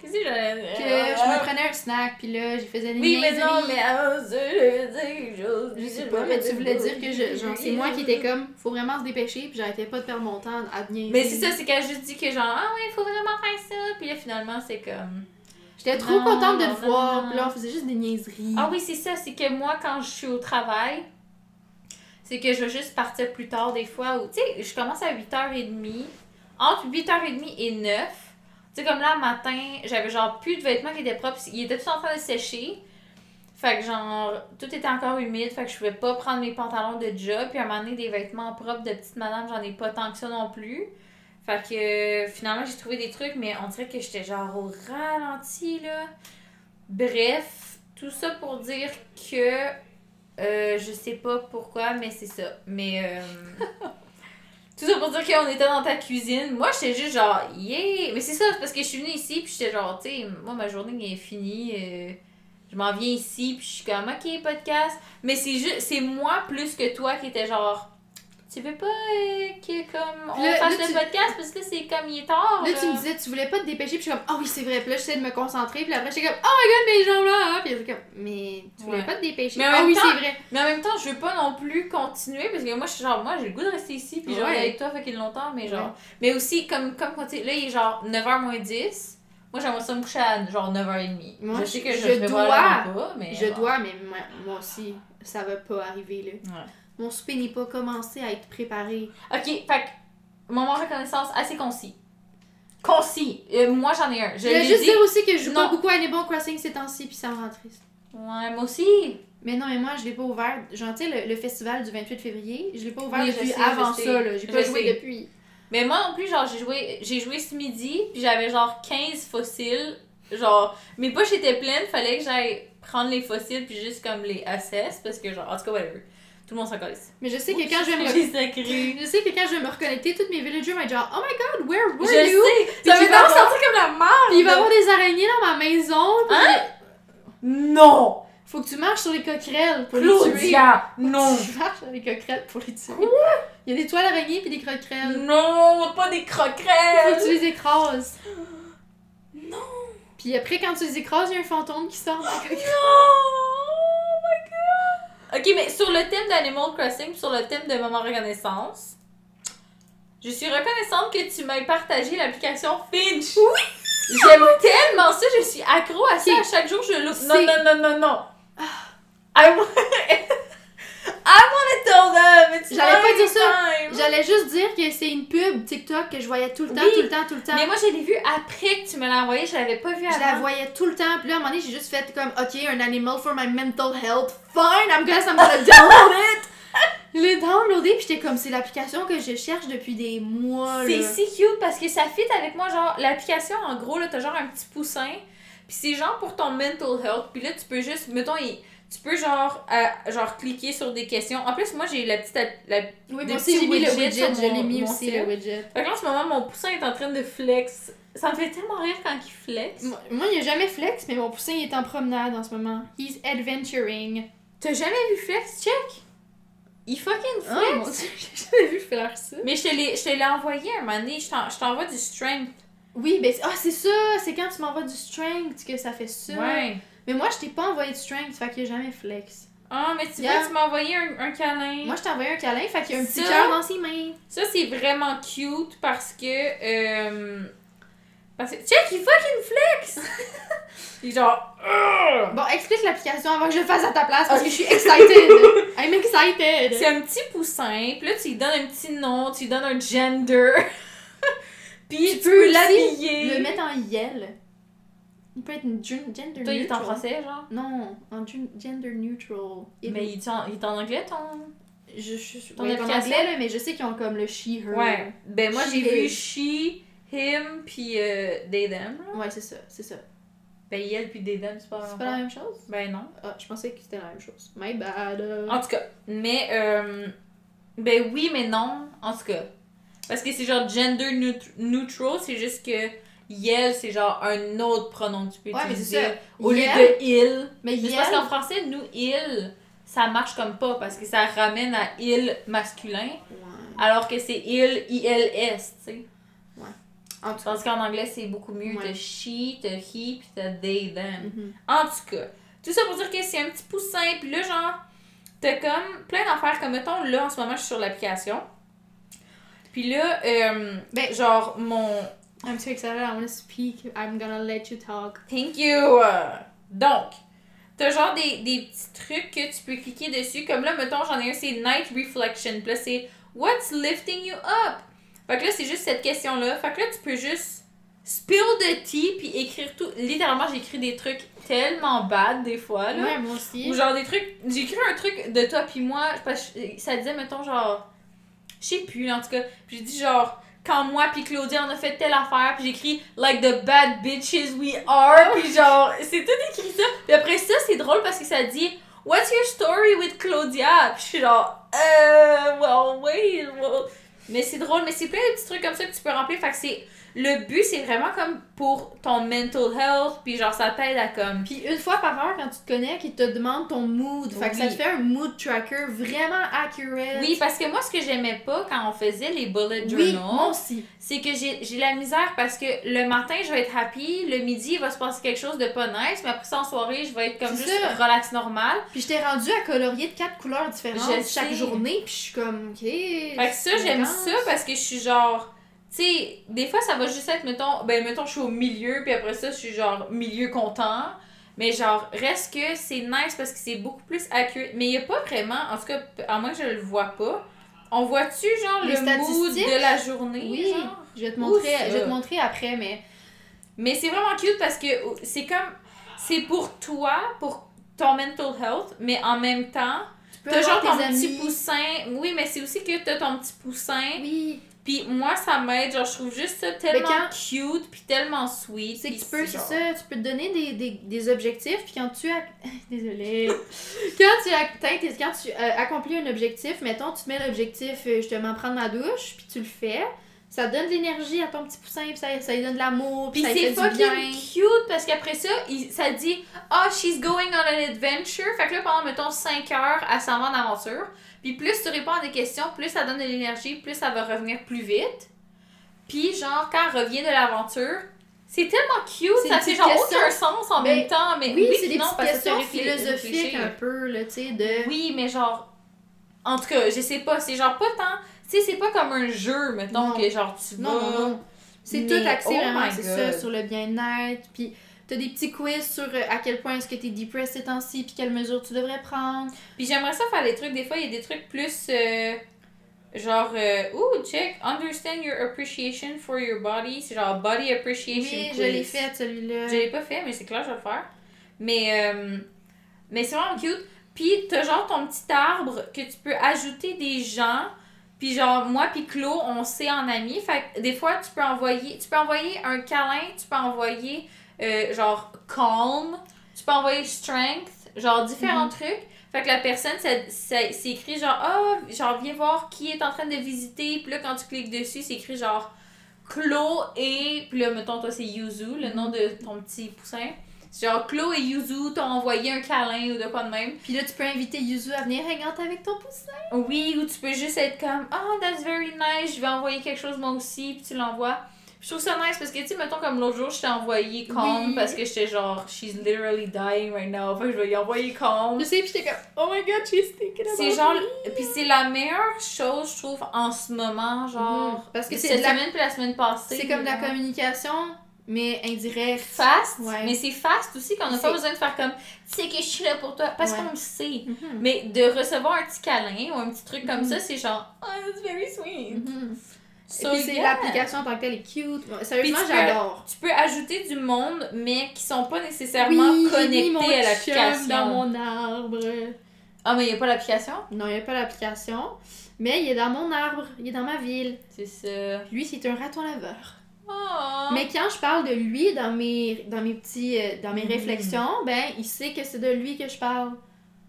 Qu'est-ce que j'allais dire? Que je me prenais un snack, puis là, j'ai faisais des Oui, mais non, mais avant ça, je veux dire quelque chose. Je sais pas, mais tu voulais dire que je, genre, c'est moi qui étais comme, faut vraiment se dépêcher, puis j'arrêtais pas de perdre mon temps à niaiser. Mais c'est ça, c'est qu'elle juste dit que genre, ah ouais, faut vraiment faire ça. Puis là, finalement, c'est comme. J'étais trop Non, contente de non, le non, voir, puis là, on faisait juste des niaiseries. Ah oui, c'est ça, c'est que moi, quand je suis au travail, c'est que je vais juste partir plus tard des fois. Ou, tu sais, je commence à 8h30. Entre 8h30 et 9. Tu sais, comme là, matin, j'avais genre plus de vêtements qui étaient propres. Ils étaient tous en train de sécher. Fait que genre, tout était encore humide. Fait que je pouvais pas prendre mes pantalons de job. Puis à un moment donné, des vêtements propres de petite madame, j'en ai pas tant que ça non plus. Fait que finalement, j'ai trouvé des trucs, mais on dirait que j'étais genre au ralenti, là. Bref, tout ça pour dire que euh, je sais pas pourquoi, mais c'est ça. Mais euh, tout ça pour dire qu'on était dans ta cuisine. Moi, j'étais juste genre, yeah! Mais c'est ça, parce que je suis venue ici, puis j'étais genre, tu sais, moi, ma journée est finie. euh, je m'en viens ici, puis je suis comme, ok, podcast. Mais c'est juste, c'est moi plus que toi qui était genre, tu veux pas euh, que comme on Là- fasse là, le tu- podcast? Parce que là, c'est comme il est tard. Là, tu me disais, tu voulais pas te dépêcher, puis je suis comme, ah oui, c'est vrai. Puis là, j'essaie de me concentrer, puis après, j'étais comme, oh my god, mes jambes là. hein. Puis j'étais comme, mais tu voulais Ouais. pas te dépêcher. Mais en ah même oui, c'est vrai. Mais en même temps, je veux pas non plus continuer parce que moi, je suis genre, moi, j'ai le goût de rester ici puis Ouais. avec toi, fait qu'il longtemps, mais genre. Ouais. Mais aussi, comme, comme quand là, il est genre 9h moins 10. Moi, j'aimerais ça me coucher à genre 9h30. Moi, je sais que je, dois- pas, mais. Je dois, mais moi, moi aussi, ça va pas arriver, là. Ouais. Mon souper n'est pas commencé à être préparé. Ok, fait que, moment de reconnaissance assez concis. Concis. Euh, moi, j'en ai un. Je Je l'ai juste dit. dire aussi que je joue pas Non. beaucoup à Animal Crossing ces temps-ci, puis ça me rend triste. Ouais, moi aussi. Mais non, mais moi, je l'ai pas ouvert. Genre, tu sais, le, le festival du 28 février, je l'ai pas ouvert Oui, depuis sais, avant ça, là. J'ai pas joué sais. depuis. Mais moi non plus, genre, j'ai joué, j'ai joué ce midi, puis j'avais genre 15 fossiles. Genre, mes poches étaient pleines, fallait que j'aille prendre les fossiles, puis juste comme les assess, parce que genre, en tout cas, whatever. Tout le monde s'en calisse. Mais je sais que quand je vais me. Je sais que quand je vais me reconnecter, tous mes villagers vont être genre Oh my god, where Je were you? sais. Ça va me sentir comme la merde. Puis il va y avoir des araignées dans ma maison. Hein? Non! Faut que tu marches sur les coquerelles pour les tuer. Claudia! Non! Tu marches sur les coquerelles pour les tuer. Il y a des toiles araignées puis des coquerelles. Non! Pas des Faut croquerelles! que tu les écrases. Non! Puis après, quand tu les écrases, il y a un fantôme qui sort de la coquerelle. Non! Ok, mais sur le thème d'Animal Crossing, sur le thème de Maman Reconnaissance, je suis reconnaissante que tu m'aies partagé l'application Finch. Oui! J'aime tellement ça, je suis accro à ça. À chaque jour, je l'ouvre. Non, non, non, non, non. I want... I wanna tell them. It's J'allais pas dire ça. J'allais juste dire que c'est une pub TikTok que je voyais tout le temps, Oui. tout le temps, tout le temps. Mais moi, je l'ai vu après que tu me l'as envoyé. Je l'avais pas vu avant. Je la voyais tout le temps. Puis là, à un moment donné, j'ai juste fait comme, OK, un animal for my mental health. Fine, I'm guess I'm gonna download it. Je l'ai downloadé, puis j'étais comme, c'est l'application que je cherche depuis des mois. C'est si cute parce que ça fit avec moi. Genre, l'application, en gros, là, t'as genre un petit poussin. Puis c'est genre pour ton mental health. Puis là, tu peux juste, mettons, il- tu peux genre, euh, genre cliquer sur des questions. En plus, moi, j'ai la petite. La... Oui, moi aussi, j'ai mis le widget. Je l'ai mis aussi, le widget. Fait que là, en ce moment, mon poussin est en train de flex. Ça me fait tellement rire quand il flex. Moi, moi, il a jamais flex, mais mon poussin, il est en promenade en ce moment. He's adventuring. T'as jamais vu flex? Check! Il fucking flex! Oh mon dieu, j'ai jamais vu faire ça. Mais je te l'ai je te l'ai envoyé un moment donné. Je t'en- je t'envoie du strength. Oui, ben, ah, c'est ça, c'est quand tu m'envoies du strength que ça fait ça. Ouais. Mais moi, je t'ai pas envoyé de strength, fait qu'il a jamais flex. Ah, mais tu Yeah. vois, tu m'as envoyé un, un câlin. Moi, je t'ai envoyé un câlin, fait qu'il y a un petit cœur dans ses mains. Ça, c'est vraiment cute parce que. Euh, parce que. Check, il fucking flex! il est genre. Bon, explique l'application avant que je le fasse à ta place parce que je suis excited. I'm excited. C'est un petit poussin, puis là, tu lui donnes un petit nom, tu lui donnes un gender. puis tu, Tu peux l'habiller. Le mettre en yel. Il peut être gender Toi, il est en français, genre? Non, en gen- gender neutral. Il- Mais il est en, il est en anglais, ton? je, je ton ouais, en anglais, là, mais je sais qu'ils ont comme le she, her. Ouais. Ben, moi, j'ai vu she, him, puis euh, they, them. là. Ouais, c'est ça, c'est ça. Ben, elle, puis they, them, c'est pas C'est pas la même chose? Ben, non. Ah, je pensais que c'était la même chose. My bad. En tout cas, mais euh, ben oui, mais non, en tout cas. Parce que c'est genre gender neut- neutral, c'est juste que yel, c'est genre un autre pronom que tu peux Ouais, mais utiliser c'est ça. au lieu de il. Mais Mais parce qu'en français, nous, il, ça marche comme pas parce que ça ramène à il masculin, Ouais. alors que c'est il, I-L-S, tu sais. En tout cas. Tandis qu'en anglais, c'est beaucoup mieux. Ouais. T'as she, t'as he, puis t'as they, them. Mhm. En tout cas, tout ça pour dire que c'est un petit poussin, puis là, genre, t'as comme plein d'affaires, comme mettons, là, en ce moment, je suis sur l'application. Puis là, euh, Ben- genre, mon. I'm so excited, I wanna speak. I'm gonna let you talk. Thank you! Donc, t'as genre des, des petits trucs que tu peux cliquer dessus, comme là, mettons, j'en ai un, c'est Night Reflection. Puis là, c'est What's lifting you up? Fait que là, c'est juste cette question-là. Fait que là, tu peux juste spill the tea, puis écrire tout. Littéralement, j'écris des trucs tellement bad des fois, là. Ouais, moi aussi. Ou genre des trucs. J'ai écrit un truc de toi puis moi. Parce que ça disait, mettons, genre. Je sais plus, là, en tout cas. Puis j'ai dit, genre. Quand moi puis Claudia on a fait telle affaire, puis j'ai écrit like the bad bitches we are, puis genre c'est tout écrit ça. Puis après ça c'est drôle parce que ça dit What's your story with Claudia? Puis je suis genre euh well wait well. Mais c'est drôle, mais c'est plein de petits trucs comme ça que tu peux remplir. Fait que c'est le but c'est vraiment comme pour ton mental health, puis genre ça t'aide à comme Puis une fois par heure, quand tu te connectes, il te demande ton mood. Fait que ça Oui. te fait un mood tracker vraiment accurate. Oui, parce que moi, ce que j'aimais pas quand on faisait les bullet Oui, journals, moi aussi. c'est que j'ai j'ai la misère parce que le matin, je vais être happy, le midi, il va se passer quelque chose de pas nice, mais après ça, en soirée, je vais être comme juste ça. relax normal. Puis je t'ai rendu à colorier de quatre couleurs différentes Je chaque sais. journée. Puis je suis comme, ok. Fait que ça, j'aime ça parce que je suis genre. Tu sais, des fois, ça va juste être, mettons, ben, mettons, je suis au milieu, puis après ça, je suis genre milieu content. Mais genre, reste que c'est nice parce que c'est beaucoup plus accurate. Mais il y a pas vraiment, en tout cas, à moins que je le vois pas, on voit-tu genre Les le mood de la journée? Oui, genre? je vais te montrer, ça? je vais te montrer après, mais Mais c'est vraiment cute parce que c'est comme. C'est pour toi, pour ton mental health, mais en même temps, tu peux t'as genre ton tes petit amis. poussin. Oui, mais c'est aussi que t'as ton petit poussin. Oui, Puis moi, ça m'aide, genre, je trouve juste ça tellement quand- cute, puis tellement sweet. C'est que tu peux, genre- ça, tu peux te donner des, des, des objectifs, puis quand tu as... Désolée. quand tu atteins, quand tu euh, accomplis un objectif, mettons, tu te mets l'objectif, euh, justement, prendre ma douche, puis tu le fais, ça donne de l'énergie à ton petit poussin, puis ça, ça lui donne de l'amour, puis Puis ça lui c'est fucking cute parce qu'après ça, il- ça dit Ah, she's going on an adventure. Fait que là, pendant, mettons, 5 heures, elle s'en va en aventure. Puis plus tu réponds à des questions, plus ça donne de l'énergie, plus ça va revenir plus vite. Puis, genre, quand elle revient de l'aventure, c'est tellement cute, ça fait genre aucun sens en même temps. Mais Oui, oui, c'est des non, parce questions philosophiques un peu, là, tu sais, de... Oui, mais genre. En tout cas, je sais pas, c'est genre pas tant. Tu sais, c'est pas comme un jeu, mettons, Non. que genre tu Non, vas. non, non. C'est tout axé oh vraiment, c'est ça, sur le bien-être. Puis t'as des petits quiz sur euh, à quel point est-ce que t'es depressed ces temps-ci, puis quelles mesures tu devrais prendre. Puis j'aimerais ça faire des trucs, des fois, il y a des trucs plus. euh, genre, euh, ouh, check, understand your appreciation for your body. C'est genre body appreciation. Oui, quiz. je l'ai fait, celui-là. Je l'ai pas fait, mais c'est clair, je vais le faire. Mais, euh, mais c'est vraiment cute. Puis t'as genre ton petit arbre que tu peux ajouter des gens. Puis genre, moi puis Claude, on sait en amis. Fait que des fois, tu peux envoyer, tu peux envoyer un câlin, tu peux envoyer euh, genre calm, tu peux envoyer strength, genre différents trucs. Fait que la personne, ça, ça- c'est écrit genre, ah, genre, viens voir qui est en train de visiter. Puis là, quand tu cliques dessus, c'est écrit genre, Claude et. Puis là, mettons, toi, c'est Yuzu, le nom de ton petit poussin. Genre, Claude et Yuzu t'ont envoyé un câlin ou de quoi de même. Puis là, tu peux inviter Yuzu à venir hang out avec ton poussin. Oui, ou tu peux juste être comme, oh, that's very nice, je vais envoyer quelque chose moi aussi, puis tu l'envoies. Je trouve ça nice parce que, tu sais, mettons, comme l'autre jour, je t'ai envoyé Calm Oui. parce que j'étais genre, she's literally dying right now. Fait que je vais y envoyer Calm. Je sais, puis j'étais comme, oh my god, she's thinking about C'est genre, puis c'est la meilleure chose, je trouve, en ce moment, genre. Mhm. Parce que c'est cette la- semaine puis la semaine passée. C'est comme de la communication, mais indirecte. fast, Ouais. mais c'est fast aussi qu'on n'a pas besoin de faire comme tu sais que je suis là pour toi parce Ouais. qu'on le sait. Mhm. Mais de recevoir un petit câlin ou un petit truc comme Mhm. ça, c'est genre oh that's very sweet. Mhm. So, Et puis c'est yeah. l'application en tant que telle est cute. Sérieusement, j'adore. Tu peux ajouter du monde mais qui sont pas nécessairement mon connectés à l'application. dans mon arbre. Ah mais il y a pas l'application? Non, il n'y a pas l'application. Mais il est dans mon arbre, il est dans ma ville. C'est ça. Lui, c'est un raton laveur. Oh. Mais quand je parle de lui dans mes, dans mes petits euh, dans mes Mhm. réflexions, ben il sait que c'est de lui que je parle.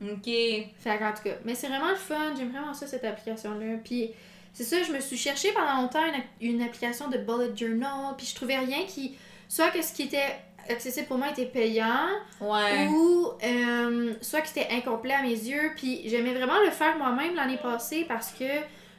OK. Fait en tout cas, mais c'est vraiment le fun, j'aime vraiment ça cette application là. Puis c'est ça, je me suis cherché pendant longtemps une, une application de bullet journal, puis je trouvais rien qui soit que ce qui était accessible pour moi était payant Ouais. ou euh, soit que c'était incomplet à mes yeux, puis j'aimais vraiment le faire moi-même l'année passée parce que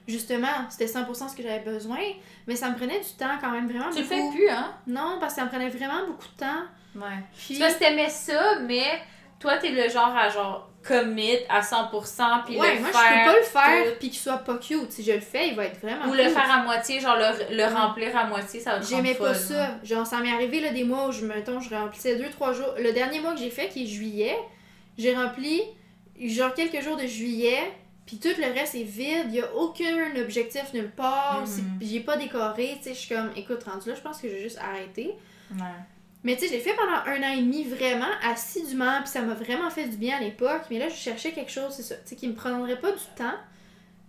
justement, c'était 100% ce que j'avais besoin, mais ça me prenait du temps quand même vraiment Tu le beaucoup. fais plus hein? Non, parce que ça me prenait vraiment beaucoup de temps. Ouais. Puis Tu vois, t'aimais ça, mais toi, t'es le genre à genre commit à 100% puis ouais, le moi faire. je peux pas le faire tout. puis qu'il soit pas cute. Si je le fais, il va être vraiment Ou le faire à moitié, genre le, le remplir à moitié, ça va te J'aimais pas folle, ça. Genre, ça m'est arrivé là, des mois où je, mettons, je remplissais 2-3 jours. Le dernier mois que j'ai fait, qui est juillet, j'ai rempli genre quelques jours de juillet, puis tout le reste est vide. Il y a aucun objectif nulle part. Mhm. c'est- J'ai pas décoré. Tu sais, je suis comme, écoute, rendu là, je pense que je vais juste arrêter. Ouais. Mais tu sais, je l'ai fait pendant un an et demi vraiment assidûment, puis ça m'a vraiment fait du bien à l'époque. Mais là, je cherchais quelque chose, c'est ça, tu sais, qui me prendrait pas du temps.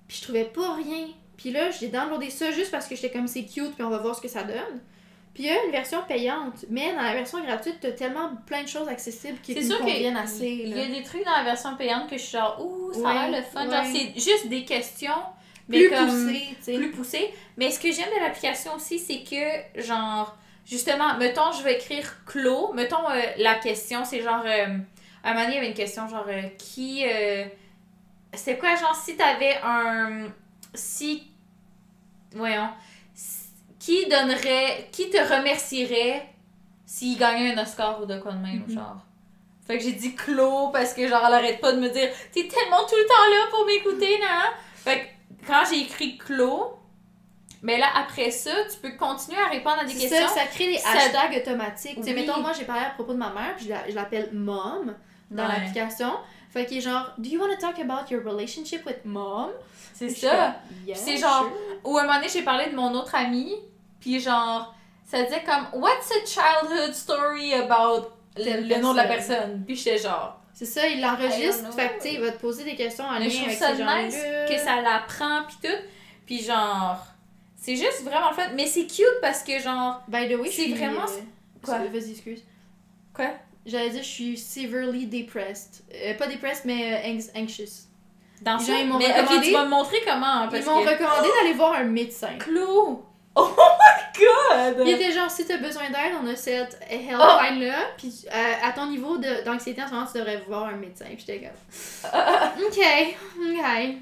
Puis je trouvais pas rien. Puis là, j'ai downloadé ça juste parce que j'étais comme c'est cute, puis on va voir ce que ça donne. Puis il y a une version payante, mais dans la version gratuite, t'as tellement plein de choses accessibles qui C'est me sûr qu'il conviennent y assez. a des trucs dans la version payante que je suis genre, ouh, ça a l'air le fun. Genre, c'est juste des questions, mais Plus comme poussé, tu sais. plus poussées. Mais ce que j'aime de l'application aussi, c'est que, genre, justement, mettons, je vais écrire clos. Mettons, euh, la question, c'est genre, euh, à un moment donné, il y avait une question, genre, euh, qui. euh, c'est quoi, genre, si t'avais un. Si. Voyons. Qui donnerait. Qui te remercierait s'il gagnait un Oscar ou de quoi de même, Mhm. genre? Fait que j'ai dit Clo parce que genre elle arrête pas de me dire T'es tellement tout le temps là pour m'écouter, là. Fait que quand j'ai écrit Clo, mais là après ça, tu peux continuer à répondre à des questions. ça, ça crée des Ça- hashtags automatiques. Tu sais, mettons, moi, j'ai parlé à propos de ma mère, puis je la- je l'appelle mom dans Ouais. l'application. Fait qu'il est genre, Do you want to talk about your relationship with mom? C'est ça. Yeah, c'est genre- sure. Ou un moment donné, j'ai parlé de mon autre ami, puis genre, ça disait comme What's a childhood story about le, le nom de la personne? Puis j'étais genre. C'est ça, il l'enregistre. Fait que, know. tu sais, il va te poser des questions en lien avec ça ces nice que ça l'apprend, puis tout. Puis genre, C'est juste vraiment le fun. Mais c'est cute parce que, genre. By the way, C'est vraiment- euh, Quoi? Vas-y, excuse. Quoi? J'allais dire, je suis severely depressed. Euh, pas depressed, mais euh, anx- anxious. Dans Les gens, ils m'ont recommandé- tu vas me montrer comment. Parce Ils m'ont que... recommandé d'aller voir un médecin. Clo! Oh my god! Il était genre, si t'as besoin d'aide, on a cette helpline-là, puis euh, à ton niveau de- d'anxiété en ce moment, tu devrais voir un médecin. Puis j'étais comme, ok, ok.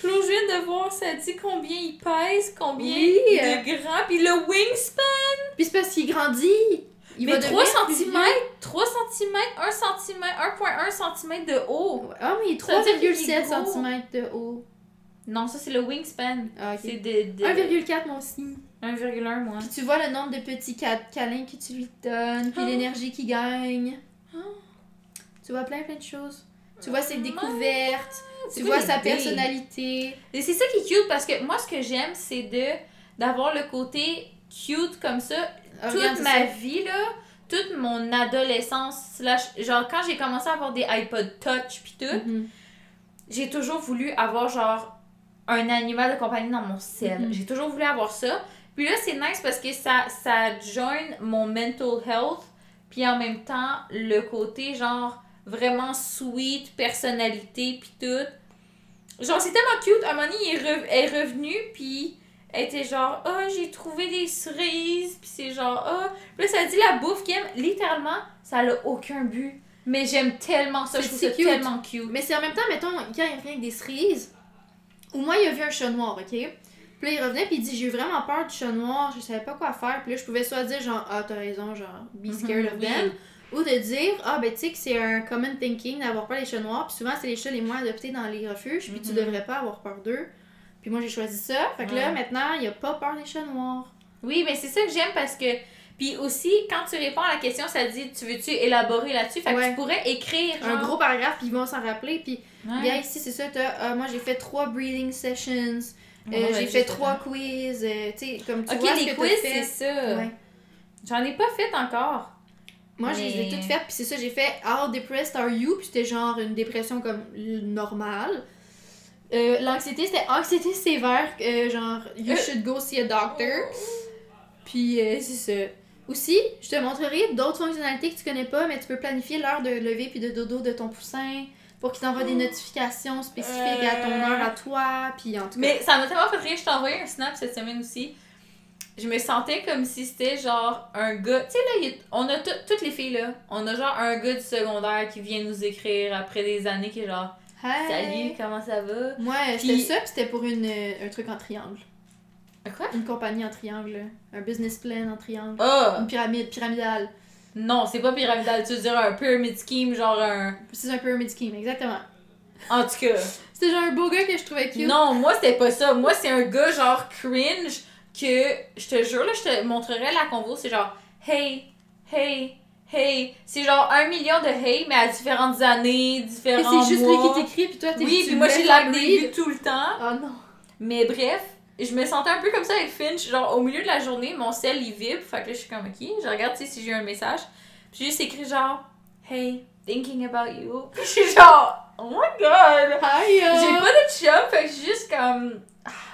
Claude, je viens de voir, ça dit combien il pèse, combien Oui. de grand, puis le wingspan. Puis c'est parce qu'il grandit. Il mais va 3 devenir plus cm, 3 cm, 1 cm, 1.1 cm de haut. Ah, mais il est Ça veut dire qu'il est 3,7 gros. cm de haut. Non, ça c'est le wingspan. Ah, C'est de, de 1,4 moi aussi. 1,1 moi. Puis tu vois le nombre de petits câlins que tu lui donnes, puis Ah. l'énergie qu'il gagne. Ah. Tu vois plein plein de choses. Tu vois ses découvertes, C'est tu vois sa personnalité. Et c'est ça qui est cute parce que moi ce que j'aime c'est de d'avoir le côté cute comme ça Ah, toute ma ça. vie là, toute mon adolescence slash genre quand j'ai commencé à avoir des iPod Touch puis tout, Mhm. j'ai toujours voulu avoir genre un animal de compagnie dans mon sel. Mhm. J'ai toujours voulu avoir ça. Puis là, c'est nice parce que ça, ça join mon mental health. Puis en même temps, le côté genre vraiment sweet, personnalité, puis tout. Genre, c'est tellement cute. Un moment donné, il est, re- est revenu, puis elle était genre, oh, j'ai trouvé des cerises. Puis c'est genre, oh. Puis là, ça dit la bouffe qu'il aime. Littéralement, ça n'a aucun but. Mais j'aime tellement ça. Je trouve ça cute. tellement cute. Mais c'est en même temps, mettons, quand il revient avec des cerises, ou moi, il a vu un chat noir, ok? Puis là, il revenait, puis il dit J'ai eu vraiment peur du chat noir, je savais pas quoi faire. Puis là, je pouvais soit dire, genre, Ah, t'as raison, genre, be scared of Mhm, them. oui. Ou de dire, ah, ben, tu sais que c'est un common thinking d'avoir peur des chats noirs. Puis souvent, c'est les chats les moins adoptés dans les refuges, puis tu Mhm. devrais pas avoir peur d'eux. Puis moi, j'ai choisi ça. Fait que là, maintenant, il a pas peur des chats noirs. Oui, mais c'est ça que j'aime parce que. Puis aussi, quand tu réponds à la question, ça dit Tu veux-tu élaborer là-dessus? Fait que tu pourrais écrire. Un gros paragraphe, puis ils vont s'en rappeler. Puis, Ouais. bien ici, c'est ça, t'as, ah, moi, j'ai fait trois breathing sessions. Euh, Ouais, j'ai fait trois quiz, euh, tu sais, comme tu Ok, vois ce les que quiz, fait. c'est ça. Ouais. J'en ai pas fait encore. Moi, je les ai Mais- toutes faites, puis c'est ça, j'ai fait How depressed are you? Puis c'était genre une dépression comme normale. Euh, L'anxiété, c'était anxiété sévère, euh, genre You Euh. should go see a doctor. Puis euh, c'est ça. Aussi, je te montrerai d'autres fonctionnalités que tu connais pas, mais tu peux planifier l'heure de lever puis de dodo de ton poussin pour qu'il t'envoie des notifications spécifiques à ton Euh. heure à toi, puis en tout cas. Mais ça m'a tellement fait rire. Je t'ai envoyé un snap cette semaine aussi. Je me sentais comme si c'était genre un gars. Tu sais, là, on a tout- toutes les filles là. On a genre un gars du secondaire qui vient nous écrire après des années qui est genre Hey! Salut, comment ça va Moi, c'était ça, puis c'était pour une, euh, un truc en triangle. Quoi? Une compagnie en triangle. Un business plan en triangle. Oh Une pyramide, pyramidale. Non, c'est pas pyramidal. Tu veux dire un pyramid scheme, genre un. C'est un pyramid scheme, exactement. En tout cas. C'était genre un beau gars que je trouvais cute. Non, moi c'était pas ça. Moi c'est un gars genre cringe que je te jure là, je te montrerai la convo, c'est genre hey, hey, hey. C'est genre un million de hey mais à différentes années, Et différents c'est juste mois. lui qui t'écrit, puis toi, t'es Oui, puis moi j'ai laisses like tout le temps. Oh non. Mais bref, je me sentais un peu comme ça avec Finch, genre au milieu de la journée, mon sel il vibre, fait que là je suis comme ok, je regarde si j'ai eu un message, puis j'ai juste écrit genre hey, thinking about you. Puis je suis genre oh my god. Hi, uh, J'ai pas de chum, fait que je suis juste comme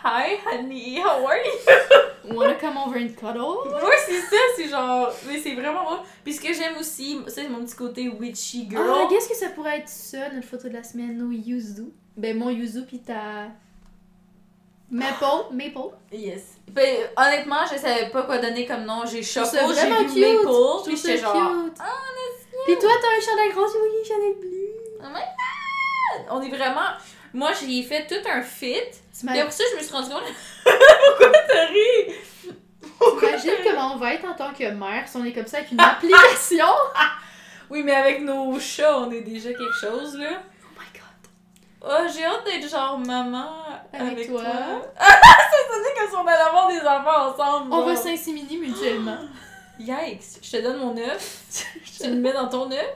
Hi honey, how are you? Wanna come over and cuddle? Ouais, c'est ça, c'est genre. Mais c'est vraiment drôle. Puis ce que j'aime aussi, c'est mon petit côté witchy girl. Ah, qu'est-ce que ça pourrait être ça, notre photo de la semaine, nos yuzu? Ben, mon yuzu, pis ta... Maple, Maple. Yes. Ben, honnêtement, je savais pas quoi donner comme nom. J'ai Choco, j'ai vraiment vu cute. Maple, puis j'étais genre. cute. Pis toi, t'as un chandail j'ai un chandail bleu. Oh my god! On est vraiment. Moi, j'ai fait tout un fit. Puis après ça, je me suis rendu compte. Pourquoi t'as ri? T'imagines comment on va être en tant que mère si on est comme ça avec une application? Oui, mais avec nos chats, on est déjà quelque chose, là. Oh my god. Oh, j'ai hâte d'être genre maman avec, Avec toi. toi. ça sonnait comme si on allait avoir des enfants ensemble. On va s'inséminer mutuellement. Yikes, je te donne mon œuf, tu le mets dans ton œuf.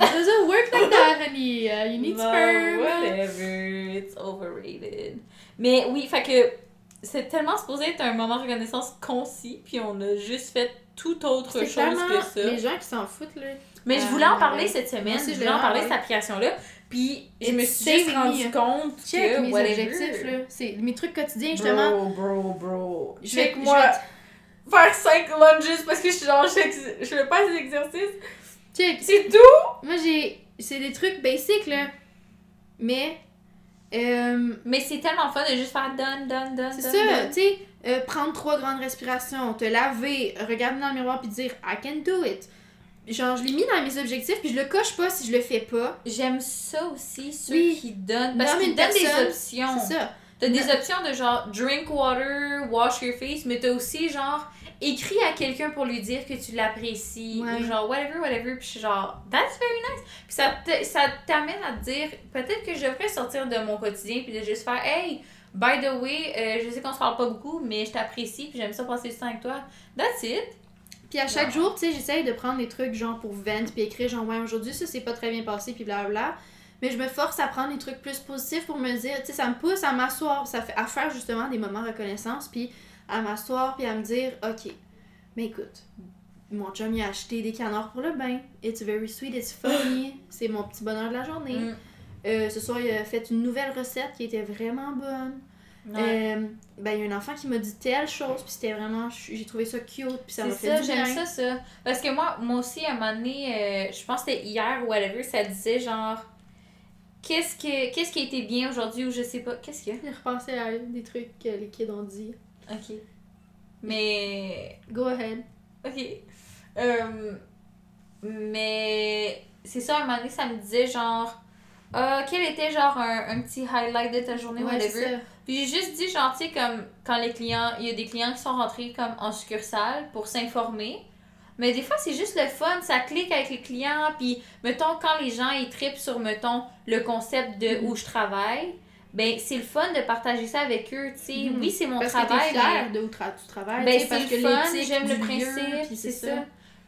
It doesn't work like that, honey. Uh, you need Bon, sperm. Whatever, it's overrated. Mais oui, fait que c'est tellement supposé être un moment de reconnaissance concis, puis on a juste fait tout autre chose que ça. les gens qui s'en foutent, là. Mais je Euh, voulais en parler ouais. cette semaine, Moi je je voulais en parler parler. cette application-là. Puis je me suis juste rendu me. compte Check que mes whatever. objectifs, là. C'est mes trucs quotidiens, justement. Bro, bro, bro. Je vais- Check je moi vais- faire 5 lunges parce que je suis genre, je, je fais pas ces exercices. Check. C'est tout! Moi, j'ai. C'est des trucs basiques, là. Mais. euh, Mais c'est tellement fun de juste faire done, done, done. c'est ça, tu sais, euh, prendre trois grandes respirations, te laver, regarder dans le miroir puis dire I can do it. Genre, je l'ai mis dans mes objectifs puis je le coche pas si je le fais pas. J'aime ça aussi, ceux Oui. qui donnent. Parce qu'ils donnent des options. C'est ça. T'as des options de genre drink water, wash your face, mais t'as aussi genre écrit à quelqu'un pour lui dire que tu l'apprécies Ouais. ou genre whatever, whatever. Puis je suis genre that's very nice. Puis ça te- ça t'amène à te dire peut-être que je devrais sortir de mon quotidien puis de juste faire hey, by the way, euh, je sais qu'on se parle pas beaucoup, mais je t'apprécie puis j'aime ça passer du temps avec toi. That's it. Puis à chaque jour, tu sais, j'essaye de prendre des trucs genre pour vent puis écrire genre ouais, aujourd'hui ça s'est pas très bien passé puis blablabla. Mais je me force à prendre des trucs plus positifs pour me dire, tu sais, ça me pousse à m'asseoir, ça fait à faire justement des moments de reconnaissance puis à m'asseoir puis à me dire OK. Mais écoute, mon chum il a acheté des canards pour le bain. It's very sweet, it's funny. C'est mon petit bonheur de la journée. Mm. Euh, ce soir, il a fait une nouvelle recette qui était vraiment bonne. Ouais. Euh, ben, il y a un enfant qui m'a dit telle chose, puis c'était vraiment. J'ai trouvé ça cute, puis ça m'a fait ça, du j'aime bien. ça, ça. Parce que moi, moi aussi, à un moment donné, euh, je pense que c'était hier ou whatever, ça disait genre, qu'est-ce que qu'est-ce qui a été bien aujourd'hui ou je sais pas. Qu'est-ce qu'il y J'ai repensé à des trucs que les kids ont dit. a? Ok. Mais. Go ahead. Ok. Euh, mais. C'est ça, à un moment donné, ça me disait genre. Ah, quel était genre un, un petit highlight de ta journée, Ouais, whatever? Puis j'ai juste dit, genre, tu sais, comme quand les clients, il y a des clients qui sont rentrés comme en succursale pour s'informer. Mais des fois, c'est juste le fun, ça clique avec les clients. Puis, mettons, quand les gens, ils tripent sur, mettons, le concept de Mhm. où je travaille, ben, c'est le fun de partager ça avec eux, tu sais. Mhm. Oui, c'est mon Parce que travail, t'es mais... fière de où tra- tu travailles. Ben, parce que le fun, j'aime le principe, c'est ça.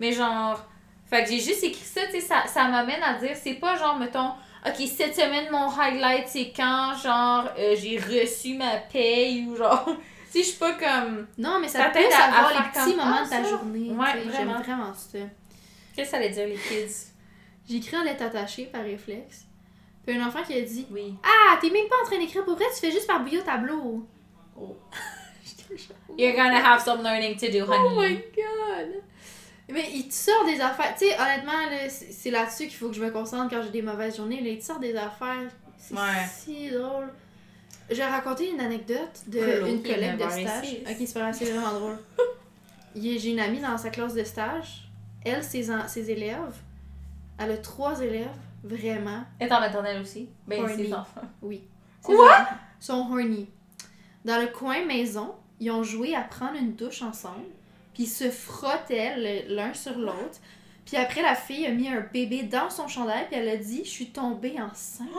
Mais genre, fait que j'ai juste écrit ça, tu sais, ça, ça m'amène à dire, c'est pas genre, mettons, ok, cette semaine, mon highlight, c'est quand, genre, euh, j'ai reçu ma paye ou genre, sais, je suis pas comme, Non, mais ça, t'aide à- à, à voir faire les petits moments ah, de ta ça? journée. Ouais, J'aime vraiment. ça. qu'est-ce que ça allait dire, les kids? J'ai écrit en lettre attachée par réflexe. Puis un enfant qui a dit Oui. Ah, t'es même pas en train d'écrire pour vrai, tu fais juste par bouillot tableau. Oh. You're gonna have some learning to do, Oh my honey. god! Mais il te sort des affaires. Tu sais, honnêtement, là, c'est là-dessus qu'il faut que je me concentre quand j'ai des mauvaises journées. Là, il te sort des affaires. C'est Ouais. si drôle. J'ai raconté une anecdote d'une collègue de never stage. Ok, c'est pas c'est vraiment drôle. Il- J'ai une amie dans sa classe de stage. Elle, ses, en- ses élèves, elle a trois élèves, vraiment. Elle est en maternelle aussi. Ben, Horny. ses enfants. Oui. Quoi? Ils sont horny. Dans le coin maison, ils ont joué à prendre une douche ensemble, puis ils se frottaient l'un sur l'autre. Puis après, la fille a mis un bébé dans son chandail, puis elle a dit Je suis tombée enceinte.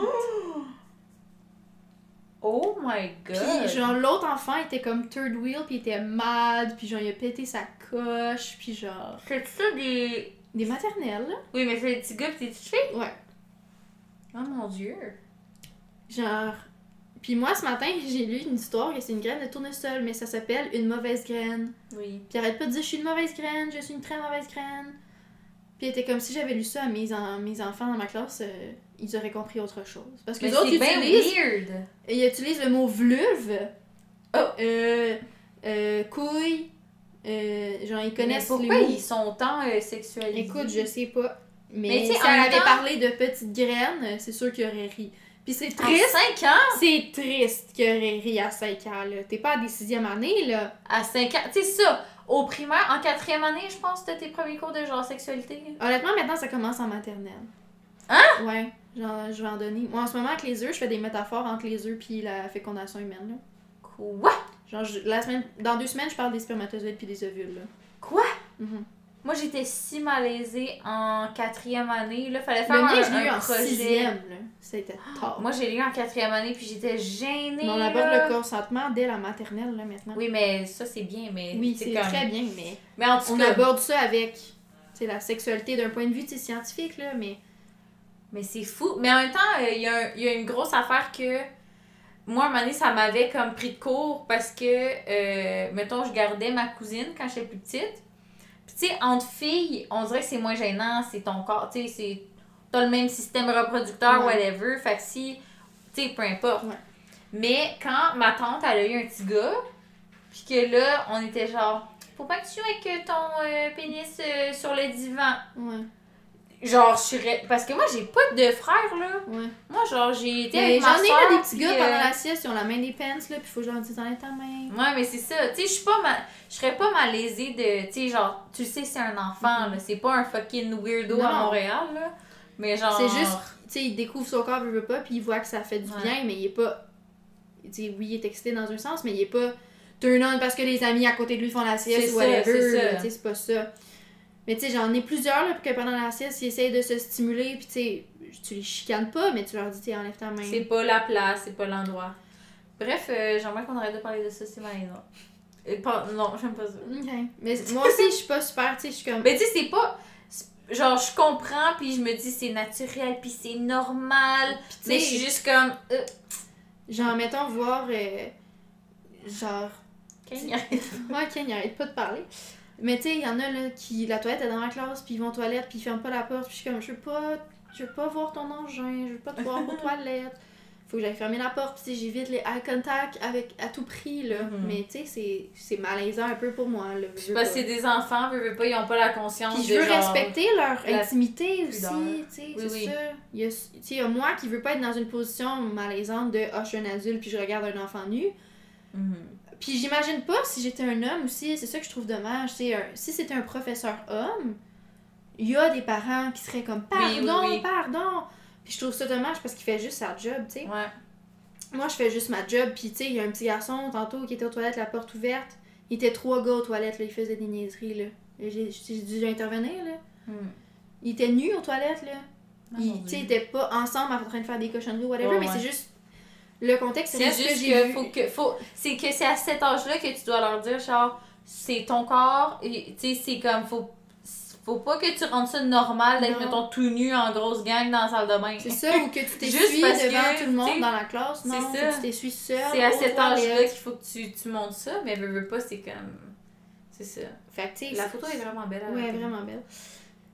Oh my god. Puis genre, l'autre enfant était comme third wheel, puis il était mad, puis genre, il a pété sa coche, puis genre. C'est ça des. Des maternelles, là. Oui, mais c'est des petits gars pis des petites filles? Ouais. Oh mon dieu. Genre. Puis moi, ce matin, j'ai lu une histoire que c'est une graine de tournesol, mais ça s'appelle une mauvaise graine. Oui. Puis arrête pas de dire je suis une mauvaise graine, je suis une très mauvaise graine. Puis était comme si j'avais lu ça à mes, en- mes enfants dans ma classe, euh, ils auraient compris autre chose. Parce que Mais les autres bien utilisent, weird. ils utilisent le mot vluve, Oh. euh, euh, couille, euh, genre ils Mais connaissent les pourquoi mots. ils sont tant euh, sexualisés? Écoute, je sais pas. Mais, Mais si elle avait temps- parlé de petites graines, c'est sûr qu'il aurait ri. Puis c'est triste, 5 ans? c'est triste qu'il aurait ri à 5 ans, là. T'es pas à des sixième année, là. À 5 ans. Tu sais ça, au primaire, en quatrième année, je pense, c'était tes premiers cours de genre sexualité. Honnêtement, maintenant, ça commence en maternelle. Hein? Ouais, genre, je vais en donner. Moi, en ce moment, avec les œufs, je fais des métaphores entre les œufs puis la fécondation humaine, là. Quoi? Genre, je- la semaine, dans deux semaines, je parle des spermatozoïdes puis des ovules, là. Quoi? Mhm. Moi, j'étais si malaisée en quatrième année. Là, fallait Le faire un, je l'ai eu en projet. sixième, là. C'était tard. Moi, j'ai lu en quatrième année, puis j'étais gênée. Mais on aborde là. le consentement dès la maternelle, là, maintenant. Oui, mais ça, c'est bien, mais... Oui, c'est comme... très bien, mais Mais en tout on cas... aborde ça avec, c'est la sexualité d'un point de vue, scientifique, là, mais... Mais c'est fou. Mais en même temps, euh, il y, y a une grosse affaire que moi, à un moment donné, ça m'avait comme pris de court parce que, euh, mettons, je gardais ma cousine quand j'étais plus petite. Puis, tu sais, entre filles, on dirait que c'est moins gênant, c'est ton corps, tu sais, c'est. t'as le même système reproducteur, Ouais. whatever. Fait que si, tu sais, peu importe. Ouais. Mais quand ma tante, elle a eu un petit gars, puis que là, on était genre, faut pas que tu joues avec ton euh, pénis euh, sur le divan. Ouais, Genre, je serais. Parce que moi, j'ai pas de frère, là. ouais. Moi, genre, j'ai été Mais avec J'en ai soeur, là, des petits gars pendant euh, la sieste, ils ont la main des pants, là, puis faut que je leur dise enlève ta main. Ouais, mais c'est ça. Tu sais, je suis pas. Je serais pas malaisée de. Tu sais, genre, tu sais, c'est un enfant, là. C'est pas un fucking weirdo Non, à. Montréal, là. Mais genre. C'est juste, tu sais, il découvre son corps, veut, veut pas, puis il voit que ça fait du Ouais. bien, mais il est pas. Tu sais, oui, il est excité dans un sens, mais il est pas turn on parce que les amis à côté de lui font la sieste ou whatever. Tu sais, c'est pas ça. Mais tu sais, j'en ai plusieurs, là, que pendant la sieste, ils essayent de se stimuler, puis tu sais, tu les chicanes pas, mais tu leur dis, tu enlève ta main. C'est pas la place, c'est pas l'endroit. Bref, euh, j'aimerais qu'on arrête de parler de ça, c'est malaisant. Euh, pas- Non, j'aime pas ça. Ok. Mais moi aussi, je suis pas super, tu sais, je suis comme. Mais tu sais, c'est pas. Genre, je comprends, puis je me dis c'est naturel, puis c'est normal. Puis, tu Mais je suis juste comme. Euh, genre, mettons, voir. genre. Ken, il arrête. Moi, Ken, il arrête pas de parler. Mais tu sais, il y en a là qui. La toilette est dans la classe, puis ils vont aux toilettes, puis ils ferment pas la porte, puis je suis comme, je veux pas. Je veux pas voir ton engin, je veux pas te voir aux toilettes. Faut que j'aille fermer la porte, puis tu sais, j'évite les eye contact avec, à tout prix, là. Mhm. Mais tu sais, c'est- c'est malaisant un peu pour moi, là. Je sais veux pas, pas. c'est des enfants, veux, veux pas, ils ont pas la conscience Puis je veux genre- respecter leur la intimité pudeur. aussi, tu sais, Oui, c'est oui. ça. Il y a, tu sais, il y a moi qui veux pas être dans une position malaisante de « Ah, je suis un adulte puis je regarde un enfant nu Mhm. ». Puis j'imagine pas si j'étais un homme aussi, c'est ça que je trouve dommage. un- si c'était un professeur homme, il y a des parents qui seraient comme « Pardon, Oui, oui, oui. pardon ». Puis je trouve ça dommage parce qu'il fait juste sa job, tu sais. Ouais. Moi, je fais juste ma job, puis tu sais, il y a un petit garçon tantôt qui était aux toilettes, la porte ouverte. Il était trois gars aux toilettes, là, il faisait des niaiseries, là. J'ai dû intervenir, là. Mhm. Il était nu aux toilettes, là. Ah, Ils mon tu sais, Dieu. étaient pas ensemble en train de faire des cochonneries ou whatever, Ouais, mais ouais. c'est juste. Le contexte, C'est juste que faut que faut c'est que c'est à cet âge-là que tu dois leur dire genre c'est ton corps et tu sais c'est comme faut faut pas que tu rendes ça normal d'être mettons tout nu en grosse gang dans la salle de bain. C'est ça, ou que tu t'essuies devant que, tout le monde dans la classe. Non, faut ça. que tu t'essuies seul. C'est à cet âge-là qu'il faut que tu, tu montes ça, mais veux, veux pas, c'est comme. C'est ça. Fait que, La photo est vraiment belle. Ouais, vraiment belle.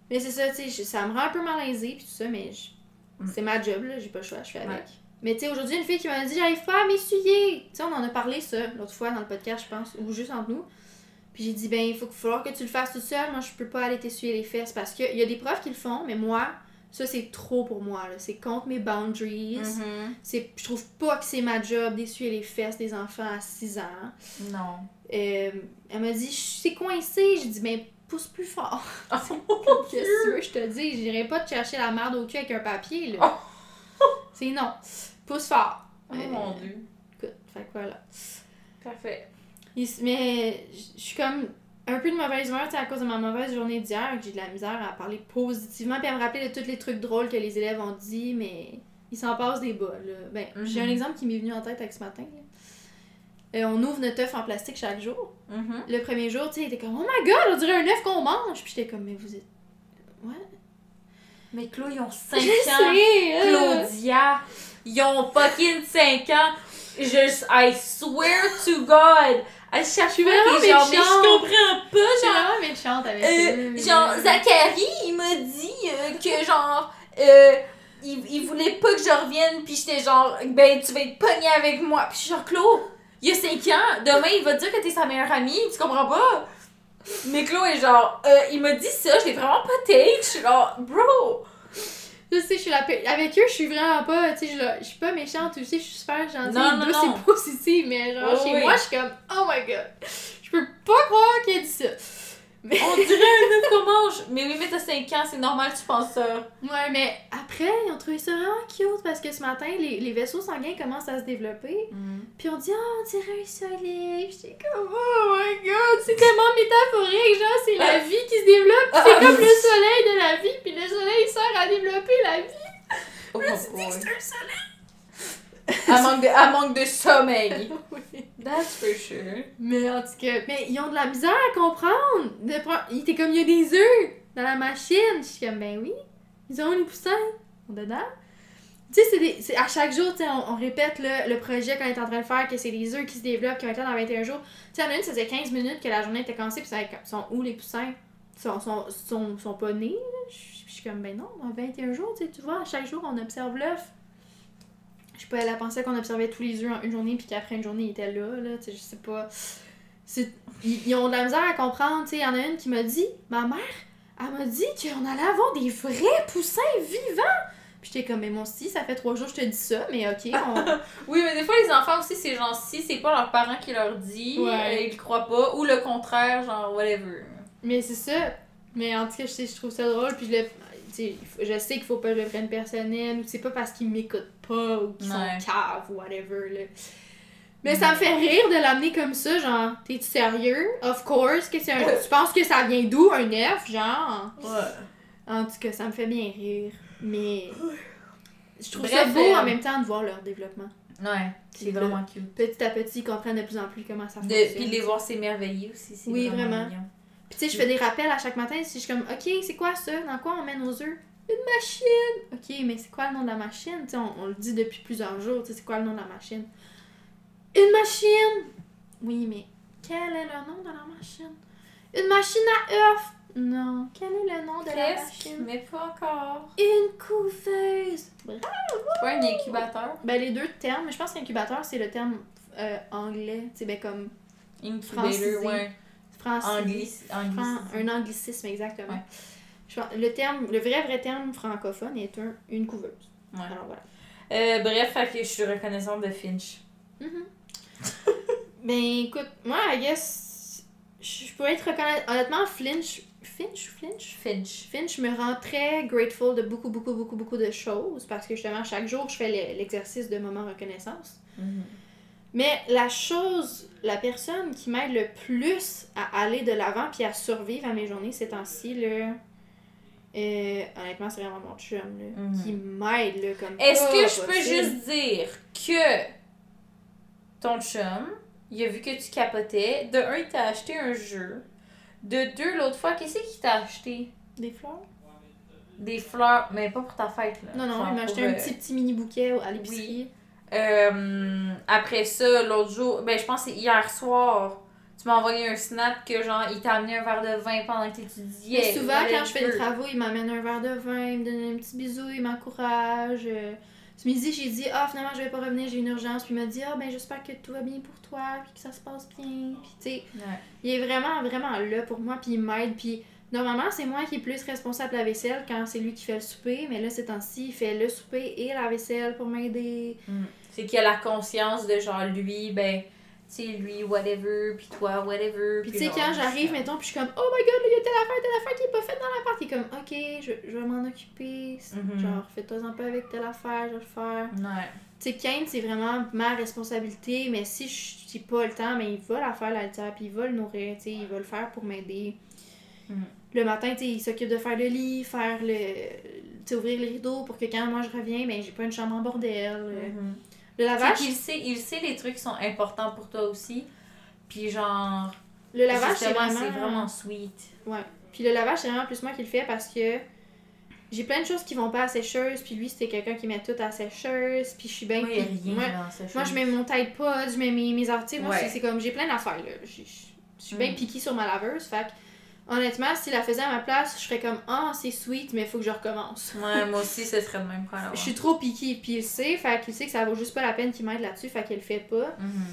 Mais c'est ça, tu sais, ça me rend un peu malaisée, puis tout ça, mais je- Mm. c'est ma job, là, j'ai pas le choix, je fais avec. Ouais. Mais tu sais, aujourd'hui, une fille qui m'a dit J'arrive pas à m'essuyer. Tu sais, on en a parlé, ça, l'autre fois dans le podcast, je pense, ou juste entre nous. Puis j'ai dit Ben, il faut falloir que tu le fasses toute seule. Moi, je peux pas aller t'essuyer les fesses parce qu'il y a des profs qui le font, mais moi, ça, c'est trop pour moi. C'est contre mes boundaries. Mhm. C'est, je trouve pas que c'est ma job d'essuyer les fesses des enfants à 6 ans. Non. Euh, elle m'a dit, je suis coincée. J'ai dit, mais pousse plus fort. Oh, Qu'est-ce que je te dis, j'irai pas te chercher la merde au cul avec un papier, là. c'est non. Pousse fort. Oh Euh, mon dieu. Écoute, fait que voilà. Parfait. Il Mais je suis comme un peu de mauvaise humeur, sais, à cause de ma mauvaise journée d'hier, que j'ai de la misère à parler positivement, puis à me rappeler de tous les trucs drôles que les élèves ont dit, mais ils s'en passent des bas, là. Ben, j'ai un Mhm. exemple qui m'est venu en tête avec ce matin, là. Euh, on ouvre notre œuf en plastique chaque jour. Mhm. Le premier jour, tu sais, il était comme, oh my god, on dirait un œuf qu'on mange. Puis j'étais comme, mais vous êtes. Ouais. Mais Chloé, ils ont 5 Je ans. sais, euh. Claudia, ils ont fucking 5 ans. Je, I swear to God. Chaque suis fois vraiment genre, mais méchante. je comprends pas, Je suis genre. vraiment méchante avec Euh, genre, Zachary, il m'a dit euh, que genre, euh, il, il voulait pas que je revienne, puis j'étais genre, ben tu vas être pogné avec moi. Puis je suis genre, Claude, il y a 5 ans, demain il va te dire que t'es sa meilleure amie, tu comprends pas? Mais Claude est genre, euh, il m'a dit ça, je l'ai vraiment pas take. Je suis genre, bro! Je sais, je suis la Avec eux, je suis vraiment pas. Tu sais, je, je suis pas méchante aussi, je suis super gentille, Non, non, et positive. Mais genre, Oh, chez oui. moi, je suis comme, oh my god. Je peux pas croire qu'il a dit ça. Mais... On dirait un qu'on mange. Mais oui, mais t'as 5 ans, c'est normal tu penses ça. Ouais, mais après, ils ont trouvé ça vraiment cute parce que ce matin, les, les vaisseaux sanguins commencent à se développer. Puis on dit, oh, on dirait un soleil. Puis j'étais comme, oh my god, c'est tellement métaphorique. Genre, c'est la vie qui se développe. c'est comme le soleil de la vie. Puis le soleil sert à développer la vie. Oh, suis dit boy. que c'était un soleil. Elle manque, de, elle manque de sommeil. Oui. That's for sure. Mais en tout cas, mais ils ont de la misère à comprendre. De pre- Il était comme, il y a des œufs dans la machine. Je suis comme, ben oui. Ils ont les poussins. Ils dedans. Tu sais, c'est des- c'est à chaque jour, on, on répète le, le projet qu'on est en train de faire, que c'est des œufs qui se développent, qui vont être là dans 21 jours. Tu sais, en une, ça faisait 15 minutes que la journée était commencée, puis ça sont où les poussins? sont, sont, sont, sont pas nés. là? Je suis comme, ben non, dans 21 jours, tu sais, tu vois, à chaque jour, on observe l'œuf. Je sais pas, elle a pensé qu'on observait tous les œufs en une journée, puis qu'après une journée, ils étaient là, là, tu sais, je sais pas. Ils, ils ont de la misère à comprendre, tu sais, il y en a une qui m'a dit, ma mère, elle m'a dit qu'on allait avoir des vrais poussins vivants! Puis j'étais comme, mais moi aussi, ça fait trois jours que je te dis ça, mais ok, on... Oui, mais des fois, les enfants aussi, c'est genre, si c'est pas leurs parents qui leur dit, Ouais. ils croient pas, ou le contraire, genre, whatever. Mais c'est ça. Mais en tout cas, je, sais, je trouve ça drôle. Puis je, le, je sais qu'il faut pas que je le prenne personnel. Ou c'est pas parce qu'ils m'écoutent pas ou qu'ils Ouais. sont caves ou whatever. Là. Mais ça me fait rire de l'amener comme ça. Genre, t'es-tu sérieux? Of course. Que c'est un... tu penses que ça vient d'où un œuf? Genre? Ouais. En tout cas, ça me fait bien rire. Mais. Je trouve Bref, ça beau euh, en même temps de voir leur développement. Ouais, c'est vraiment cute. Petit à petit, ils comprennent de plus en plus comment ça De, fonctionne. puis de les voir s'émerveiller aussi, c'est Oui, vraiment. vraiment. Puis tu sais, je fais des rappels à chaque matin. Si je suis comme, OK, c'est quoi ça? Dans quoi on met nos œufs? Une machine! OK, mais c'est quoi le nom de la machine? Tu sais, on, on le dit depuis plusieurs jours. Tu sais, c'est quoi le nom de la machine? Une machine! Oui, mais quel est le nom de la machine? Une machine à œufs! Non. Quel est le nom de la machine? mais pas encore. Une couveuse! Pas un incubateur. Ben, les deux termes, mais je pense qu'incubateur, c'est le terme euh, anglais. Tu sais, ben, comme Incubator, ouais. Anglicisme. un anglicisme, exactement. Ouais. Je pense- le, terme, le vrai, vrai terme francophone est un, une couveuse. Ouais. Alors voilà. Euh, bref, je suis reconnaissante de Finch. Ben écoute, moi, I guess, je pourrais être reconnaissante. Honnêtement, Flinch, Finch, Flinch? Finch. Finch me rend très grateful de beaucoup, beaucoup, beaucoup, beaucoup de choses parce que justement, chaque jour, je fais le- l'exercice de moment reconnaissance. Mais la chose, la personne qui m'aide le plus à aller de l'avant puis à survivre à mes journées ces temps-ci, là, euh, honnêtement, c'est vraiment mon chum, là, Mhm. qui m'aide, là, comme Est-ce que je peux juste dire que ton chum, il a vu que tu capotais. De un, il t'a acheté un jeu. De deux, l'autre fois, qu'est-ce qu'il t'a acheté? Des fleurs? Des fleurs, mais pas pour ta fête, là. Non, non, il m'a acheté un euh, petit, petit mini bouquet à l'épicerie. Euh, après ça, l'autre jour, ben je pense que c'est hier soir, tu m'as envoyé un snap que genre il t'a amené un verre de vin pendant que t'étudiais. Mais souvent, quand je fais des travaux, il m'amène un verre de vin, il me donne un petit bisou, il m'encourage. euh. Ce midi, j'ai dit, ah, finalement, je vais pas revenir, j'ai une urgence. Puis il m'a dit, ah, ben, j'espère que tout va bien pour toi, puis que ça se passe bien. Puis, tu sais, Ouais. il est vraiment, vraiment là pour moi, puis il m'aide. Puis, normalement, c'est moi qui est plus responsable de la vaisselle quand c'est lui qui fait le souper. Mais là, ces temps-ci, il fait le souper et la vaisselle pour m'aider. C'est qu'il a la conscience de genre lui, ben, tu sais, lui, whatever, puis toi, whatever. Puis, tu sais, quand j'arrive, mettons, puis je suis comme, oh my god, il y a telle affaire, telle affaire qui est pas faite dans l'appart. Il est comme, ok, je, je vais m'en occuper. Mhm. Genre, fais-toi un peu avec telle affaire, je vais le faire. Ouais. Tu sais, Kane, c'est vraiment ma responsabilité, mais si je n'ai pas le temps, mais il va la faire, la litière, puis il va le nourrir, tu sais, il va le faire pour m'aider. Mhm. Le matin, tu sais, il s'occupe de faire le lit, faire le. Tu ouvrir les rideaux pour que quand moi je reviens, ben, j'ai pas une chambre en bordel. Mhm. Le lavage, qu'il sait, il sait les trucs qui sont importants pour toi aussi. Puis genre, le lavage, c'est vraiment. c'est vraiment sweet. Ouais. Puis le lavage, c'est vraiment plus moi qui le fais parce que j'ai plein de choses qui vont pas à la sécheuse, puis lui, c'était quelqu'un qui met tout à la sécheuse, puis je suis bien. Il rien moi, je mets mon Tide Pod, je mets mes, mes articles. Moi, Ouais. c'est- c'est comme, j'ai plein d'affaires, là. Je suis bien Mm. piquée sur ma laveuse. Fait que, honnêtement, s'il la faisait à ma place, je serais comme, ah, c'est sweet, mais il faut que je recommence. Ouais, moi aussi, ce serait le même point. Je suis trop piquée, puis il sait, fait qu'il sait que ça vaut juste pas la peine qu'il m'aide là-dessus, fait qu'il le fait pas. Mhm.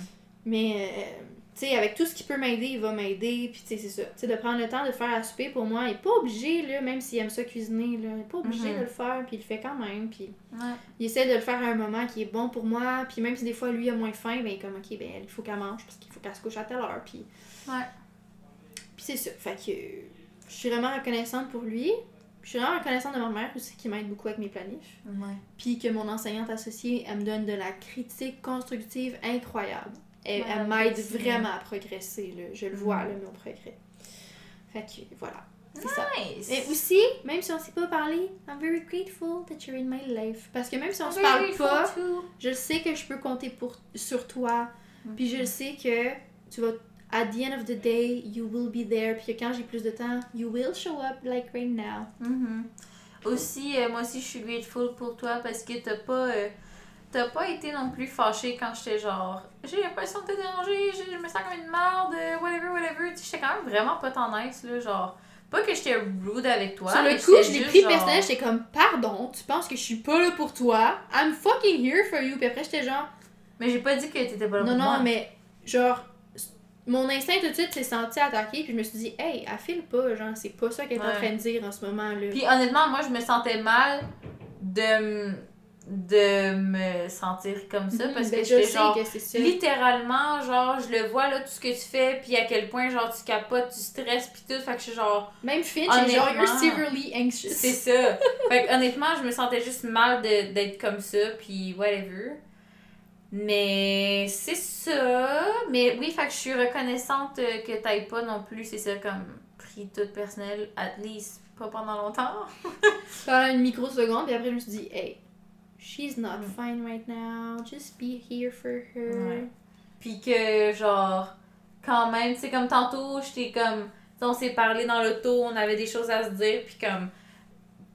Mais, euh, tu sais, avec tout ce qui peut m'aider, il va m'aider, puis tu sais, c'est ça. Tu sais, de prendre le temps de faire à souper pour moi, il est pas obligé, là, même s'il aime ça cuisiner, là, il est pas obligé Mhm. de le faire, puis il le fait quand même, puis Ouais. il essaie de le faire à un moment qui est bon pour moi, puis même si des fois lui a moins faim, ben il est comme ok, ben il faut qu'elle mange parce qu'il faut qu'elle se couche à telle heure, puis. Ouais. Puis c'est ça, fait que je suis vraiment reconnaissante pour lui. Puis Je suis vraiment reconnaissante de ma mère aussi qui m'aide beaucoup avec mes planifs. Ouais. Puis que mon enseignante associée, elle me donne de la critique constructive incroyable. Elle, Ouais, elle m'aide vraiment à progresser, là. je le vois, Mhm. là, mon progrès. Fait que voilà, c'est ça. Nice. Mais aussi, même si on s'est pas parlé, I'm very grateful that you're in my life. Parce que même si on I'm se parle pas, too. je sais que je peux compter pour, sur toi. Puis Mhm. je sais que tu vas, at the end of the day, you will be there. Puis quand j'ai plus de temps, you will show up like right now. Mhm. Aussi, euh, moi aussi, je suis grateful pour toi parce que t'as pas, euh, t'as pas été non plus fâchée quand j'étais genre, j'ai l'impression de te déranger, je me sens comme une merde, euh, whatever, whatever. J'étais quand même vraiment pas tant nice, là, genre, Pas que j'étais rude avec toi. Sur le coup, je l'ai pris genre- personnel, j'étais comme, pardon, tu penses que je suis pas là pour toi? I'm fucking here for you. Puis après, j'étais genre, Mais j'ai pas dit que t'étais pas là non, pour non, moi. mais genre, mon instinct tout de suite s'est senti attaqué, puis je me suis dit, hey, elle file pas, genre, c'est pas ça qu'elle est en train de dire en ce moment-là. Puis honnêtement, moi, je me sentais mal de, de me sentir comme ça Mhm, parce ben, que je genre. que. Littéralement, genre, je le vois là, tout ce que tu fais, puis à quel point, genre, tu capotes, tu stresses, puis tout. Fait que je suis genre. Même Finch est genre, Honnêtement, you're severely anxious. C'est ça. fait que honnêtement, je me sentais juste mal d'être comme ça, puis whatever. Mais c'est ça. Mais oui, fait que je suis reconnaissante que t'ailles pas non plus, c'est ça, comme pris tout personnel, at least pas pendant longtemps. Pendant une microseconde, puis après, je me suis dit, hey, she's not Mm. fine right now, just be here for her. Ouais. Puis que, genre, quand même, sais, comme tantôt, j'étais comme, on s'est parlé dans l'auto, on avait des choses à se dire, puis comme,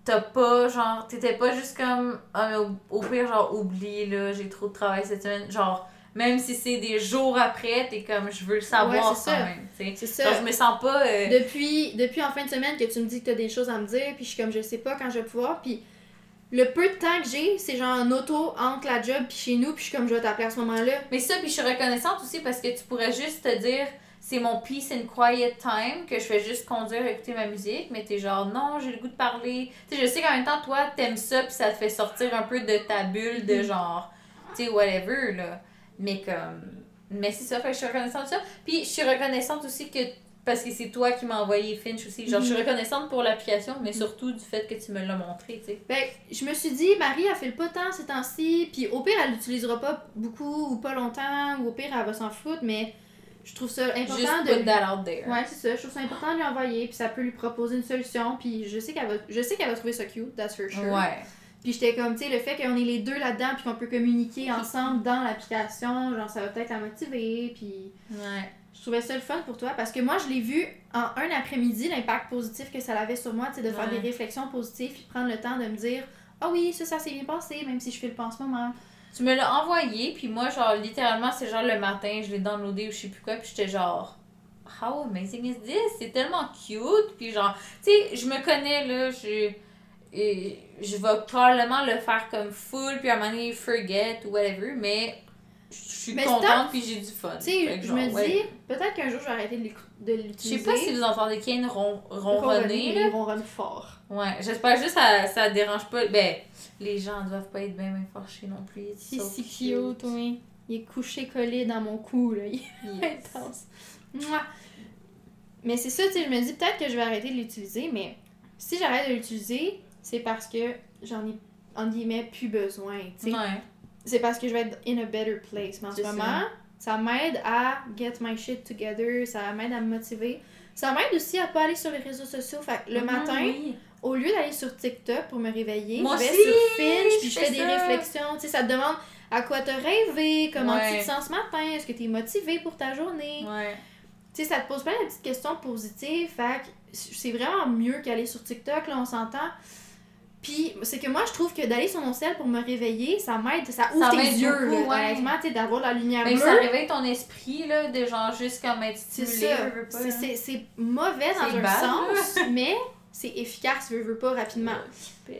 t'as pas, genre, t'étais pas juste comme, ah, mais au, au pire, genre, oublie, là, j'ai trop de travail cette semaine. Genre, même si c'est des jours après, t'es comme, je veux le savoir Ouais, quand ça. même, tu sais. C'est ça. Genre, je me sens pas. euh, Depuis, depuis en fin de semaine que tu me dis que t'as des choses à me dire, puis je suis comme, je sais pas quand je vais pouvoir, puis le peu de temps que j'ai, c'est genre en auto entre la job puis chez nous, puis je suis comme, je vais t'appeler à ce moment-là. Mais ça, puis je suis reconnaissante aussi parce que tu pourrais juste te dire c'est mon peace and quiet time, que je fais juste conduire, écouter ma musique, mais t'es genre non, j'ai le goût de parler. Tu sais, je sais qu'en même temps, toi, t'aimes ça, puis ça te fait sortir un peu de ta bulle de Mhm. genre, tu sais, whatever, là. Mais comme. Mais c'est ça, fait que je suis reconnaissante de ça. Puis je suis reconnaissante aussi que. Parce que c'est toi qui m'as envoyé Finch aussi. Genre, je suis Mhm. reconnaissante pour l'application, mais surtout du fait que tu me l'as montré, tu sais. Ben, je me suis dit, Marie, elle fait le pas tant ces temps-ci, puis au pire, elle l'utilisera pas beaucoup ou pas longtemps, ou au pire, elle va s'en foutre, mais je trouve ça important de. put that out there. Ouais, c'est ça. Je trouve ça important de lui envoyer, puis ça peut lui proposer une solution, puis je sais qu'elle va, je sais qu'elle va trouver ça cute, that's for sure. Ouais. Puis j'étais comme, tu sais, le fait qu'on est les deux là-dedans, puis qu'on peut communiquer ensemble dans l'application, genre ça va peut-être la motiver, puis Ouais. je trouvais ça le fun pour toi, parce que moi je l'ai vu en un après-midi, l'impact positif que ça avait sur moi, tu sais, de faire des réflexions positives, puis prendre le temps de me dire, ah oui, ça, ça s'est bien passé, même si je fais le pas en ce moment. Tu me l'as envoyé, puis moi, genre, littéralement, c'est genre le matin, je l'ai downloadé ou je sais plus quoi, puis j'étais genre, How amazing is this? C'est tellement cute, puis genre, tu sais, je me connais, là, je. et je vais probablement le faire comme full, puis à un moment donné, forget ou whatever, mais je suis contente, puis j'ai du fun. Tu sais, je me ouais. dis, peut-être qu'un jour je vais arrêter de de Je l'utiliser. sais pas si vous entendez Kane ron ronronner, il ronronne fort. Ouais, j'espère juste que ça, ça dérange pas. Ben, les gens doivent pas être bien, bien fâchés non plus. It's Si, so si cute, oui. Il est couché collé dans mon cou, là. Il est Yes. intense. Mouah. Mais c'est ça, tu sais, je me dis peut-être que je vais arrêter de l'utiliser, mais si j'arrête de l'utiliser, c'est parce que j'en ai, en guillemets, plus besoin, tu sais. Ouais. C'est parce que je vais être in a better place. Mais en ce C'est moment, ça, m'aide à get my shit together, ça m'aide à me motiver. Ça m'aide aussi à pas aller sur les réseaux sociaux. Fait que le Mhm, matin, oui. Au lieu d'aller sur TikTok pour me réveiller, Moi je vais aussi, sur Finch, puis je fais fais des réflexions. Tu sais, ça te demande à quoi te rêver, comment Ouais. tu te sens ce matin, est-ce que tu es motivé pour ta journée? Ouais. Tu sais, ça te pose plein de petites questions positives. Fait c'est vraiment mieux qu'aller sur TikTok, là, on s'entend. Puis, c'est que moi, je trouve que d'aller sur mon ciel pour me réveiller, ça m'aide, ça ouvre Ça tes yeux, beaucoup, là, ouais. honnêtement, tu sais, d'avoir la lumière bleue. ça réveille ton esprit, là, de genre juste comme être C'est stimulé, C'est- mauvais dans un bad, sens, mais c'est efficace, veux, veux pas, rapidement. Que,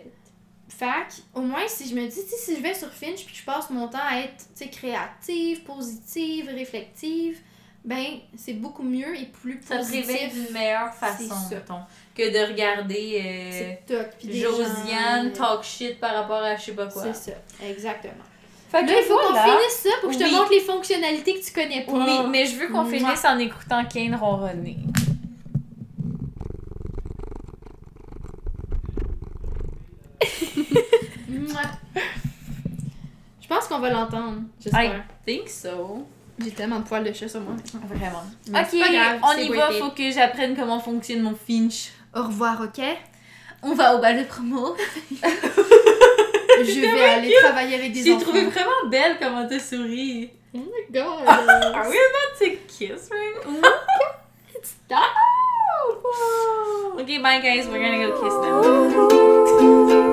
au moins, si je me dis, si je vais sur Finch puis que je passe mon temps à être, tu sais, créative, positive, réflective, ben, c'est beaucoup mieux et plus Ça te positif. d'une meilleure façon, mettons, que de regarder euh, TikTok puis des Josiane gens, talk shit par rapport à je sais pas quoi. C'est ça, exactement. Fait Là, il faut qu'on finisse ça pour que je te montre les fonctionnalités que tu connais pas. Oui, mais je veux qu'on finisse en écoutant Kane ronronner. Je pense qu'on va l'entendre, I j'espère. think so. J'ai tellement de poils de chat sur moi. Vraiment. Mais ok, c'est pas grave, on c'est y va, faut que j'apprenne comment fonctionne mon Finch. Au revoir, ok? On va au bal de promo. Je vais aller travailler avec des J'ai enfants. trouvé vraiment belle comment t'as souri. Oh my god! Are we about to kiss right? Now? Stop! Okay, bye guys, we're gonna go kiss now.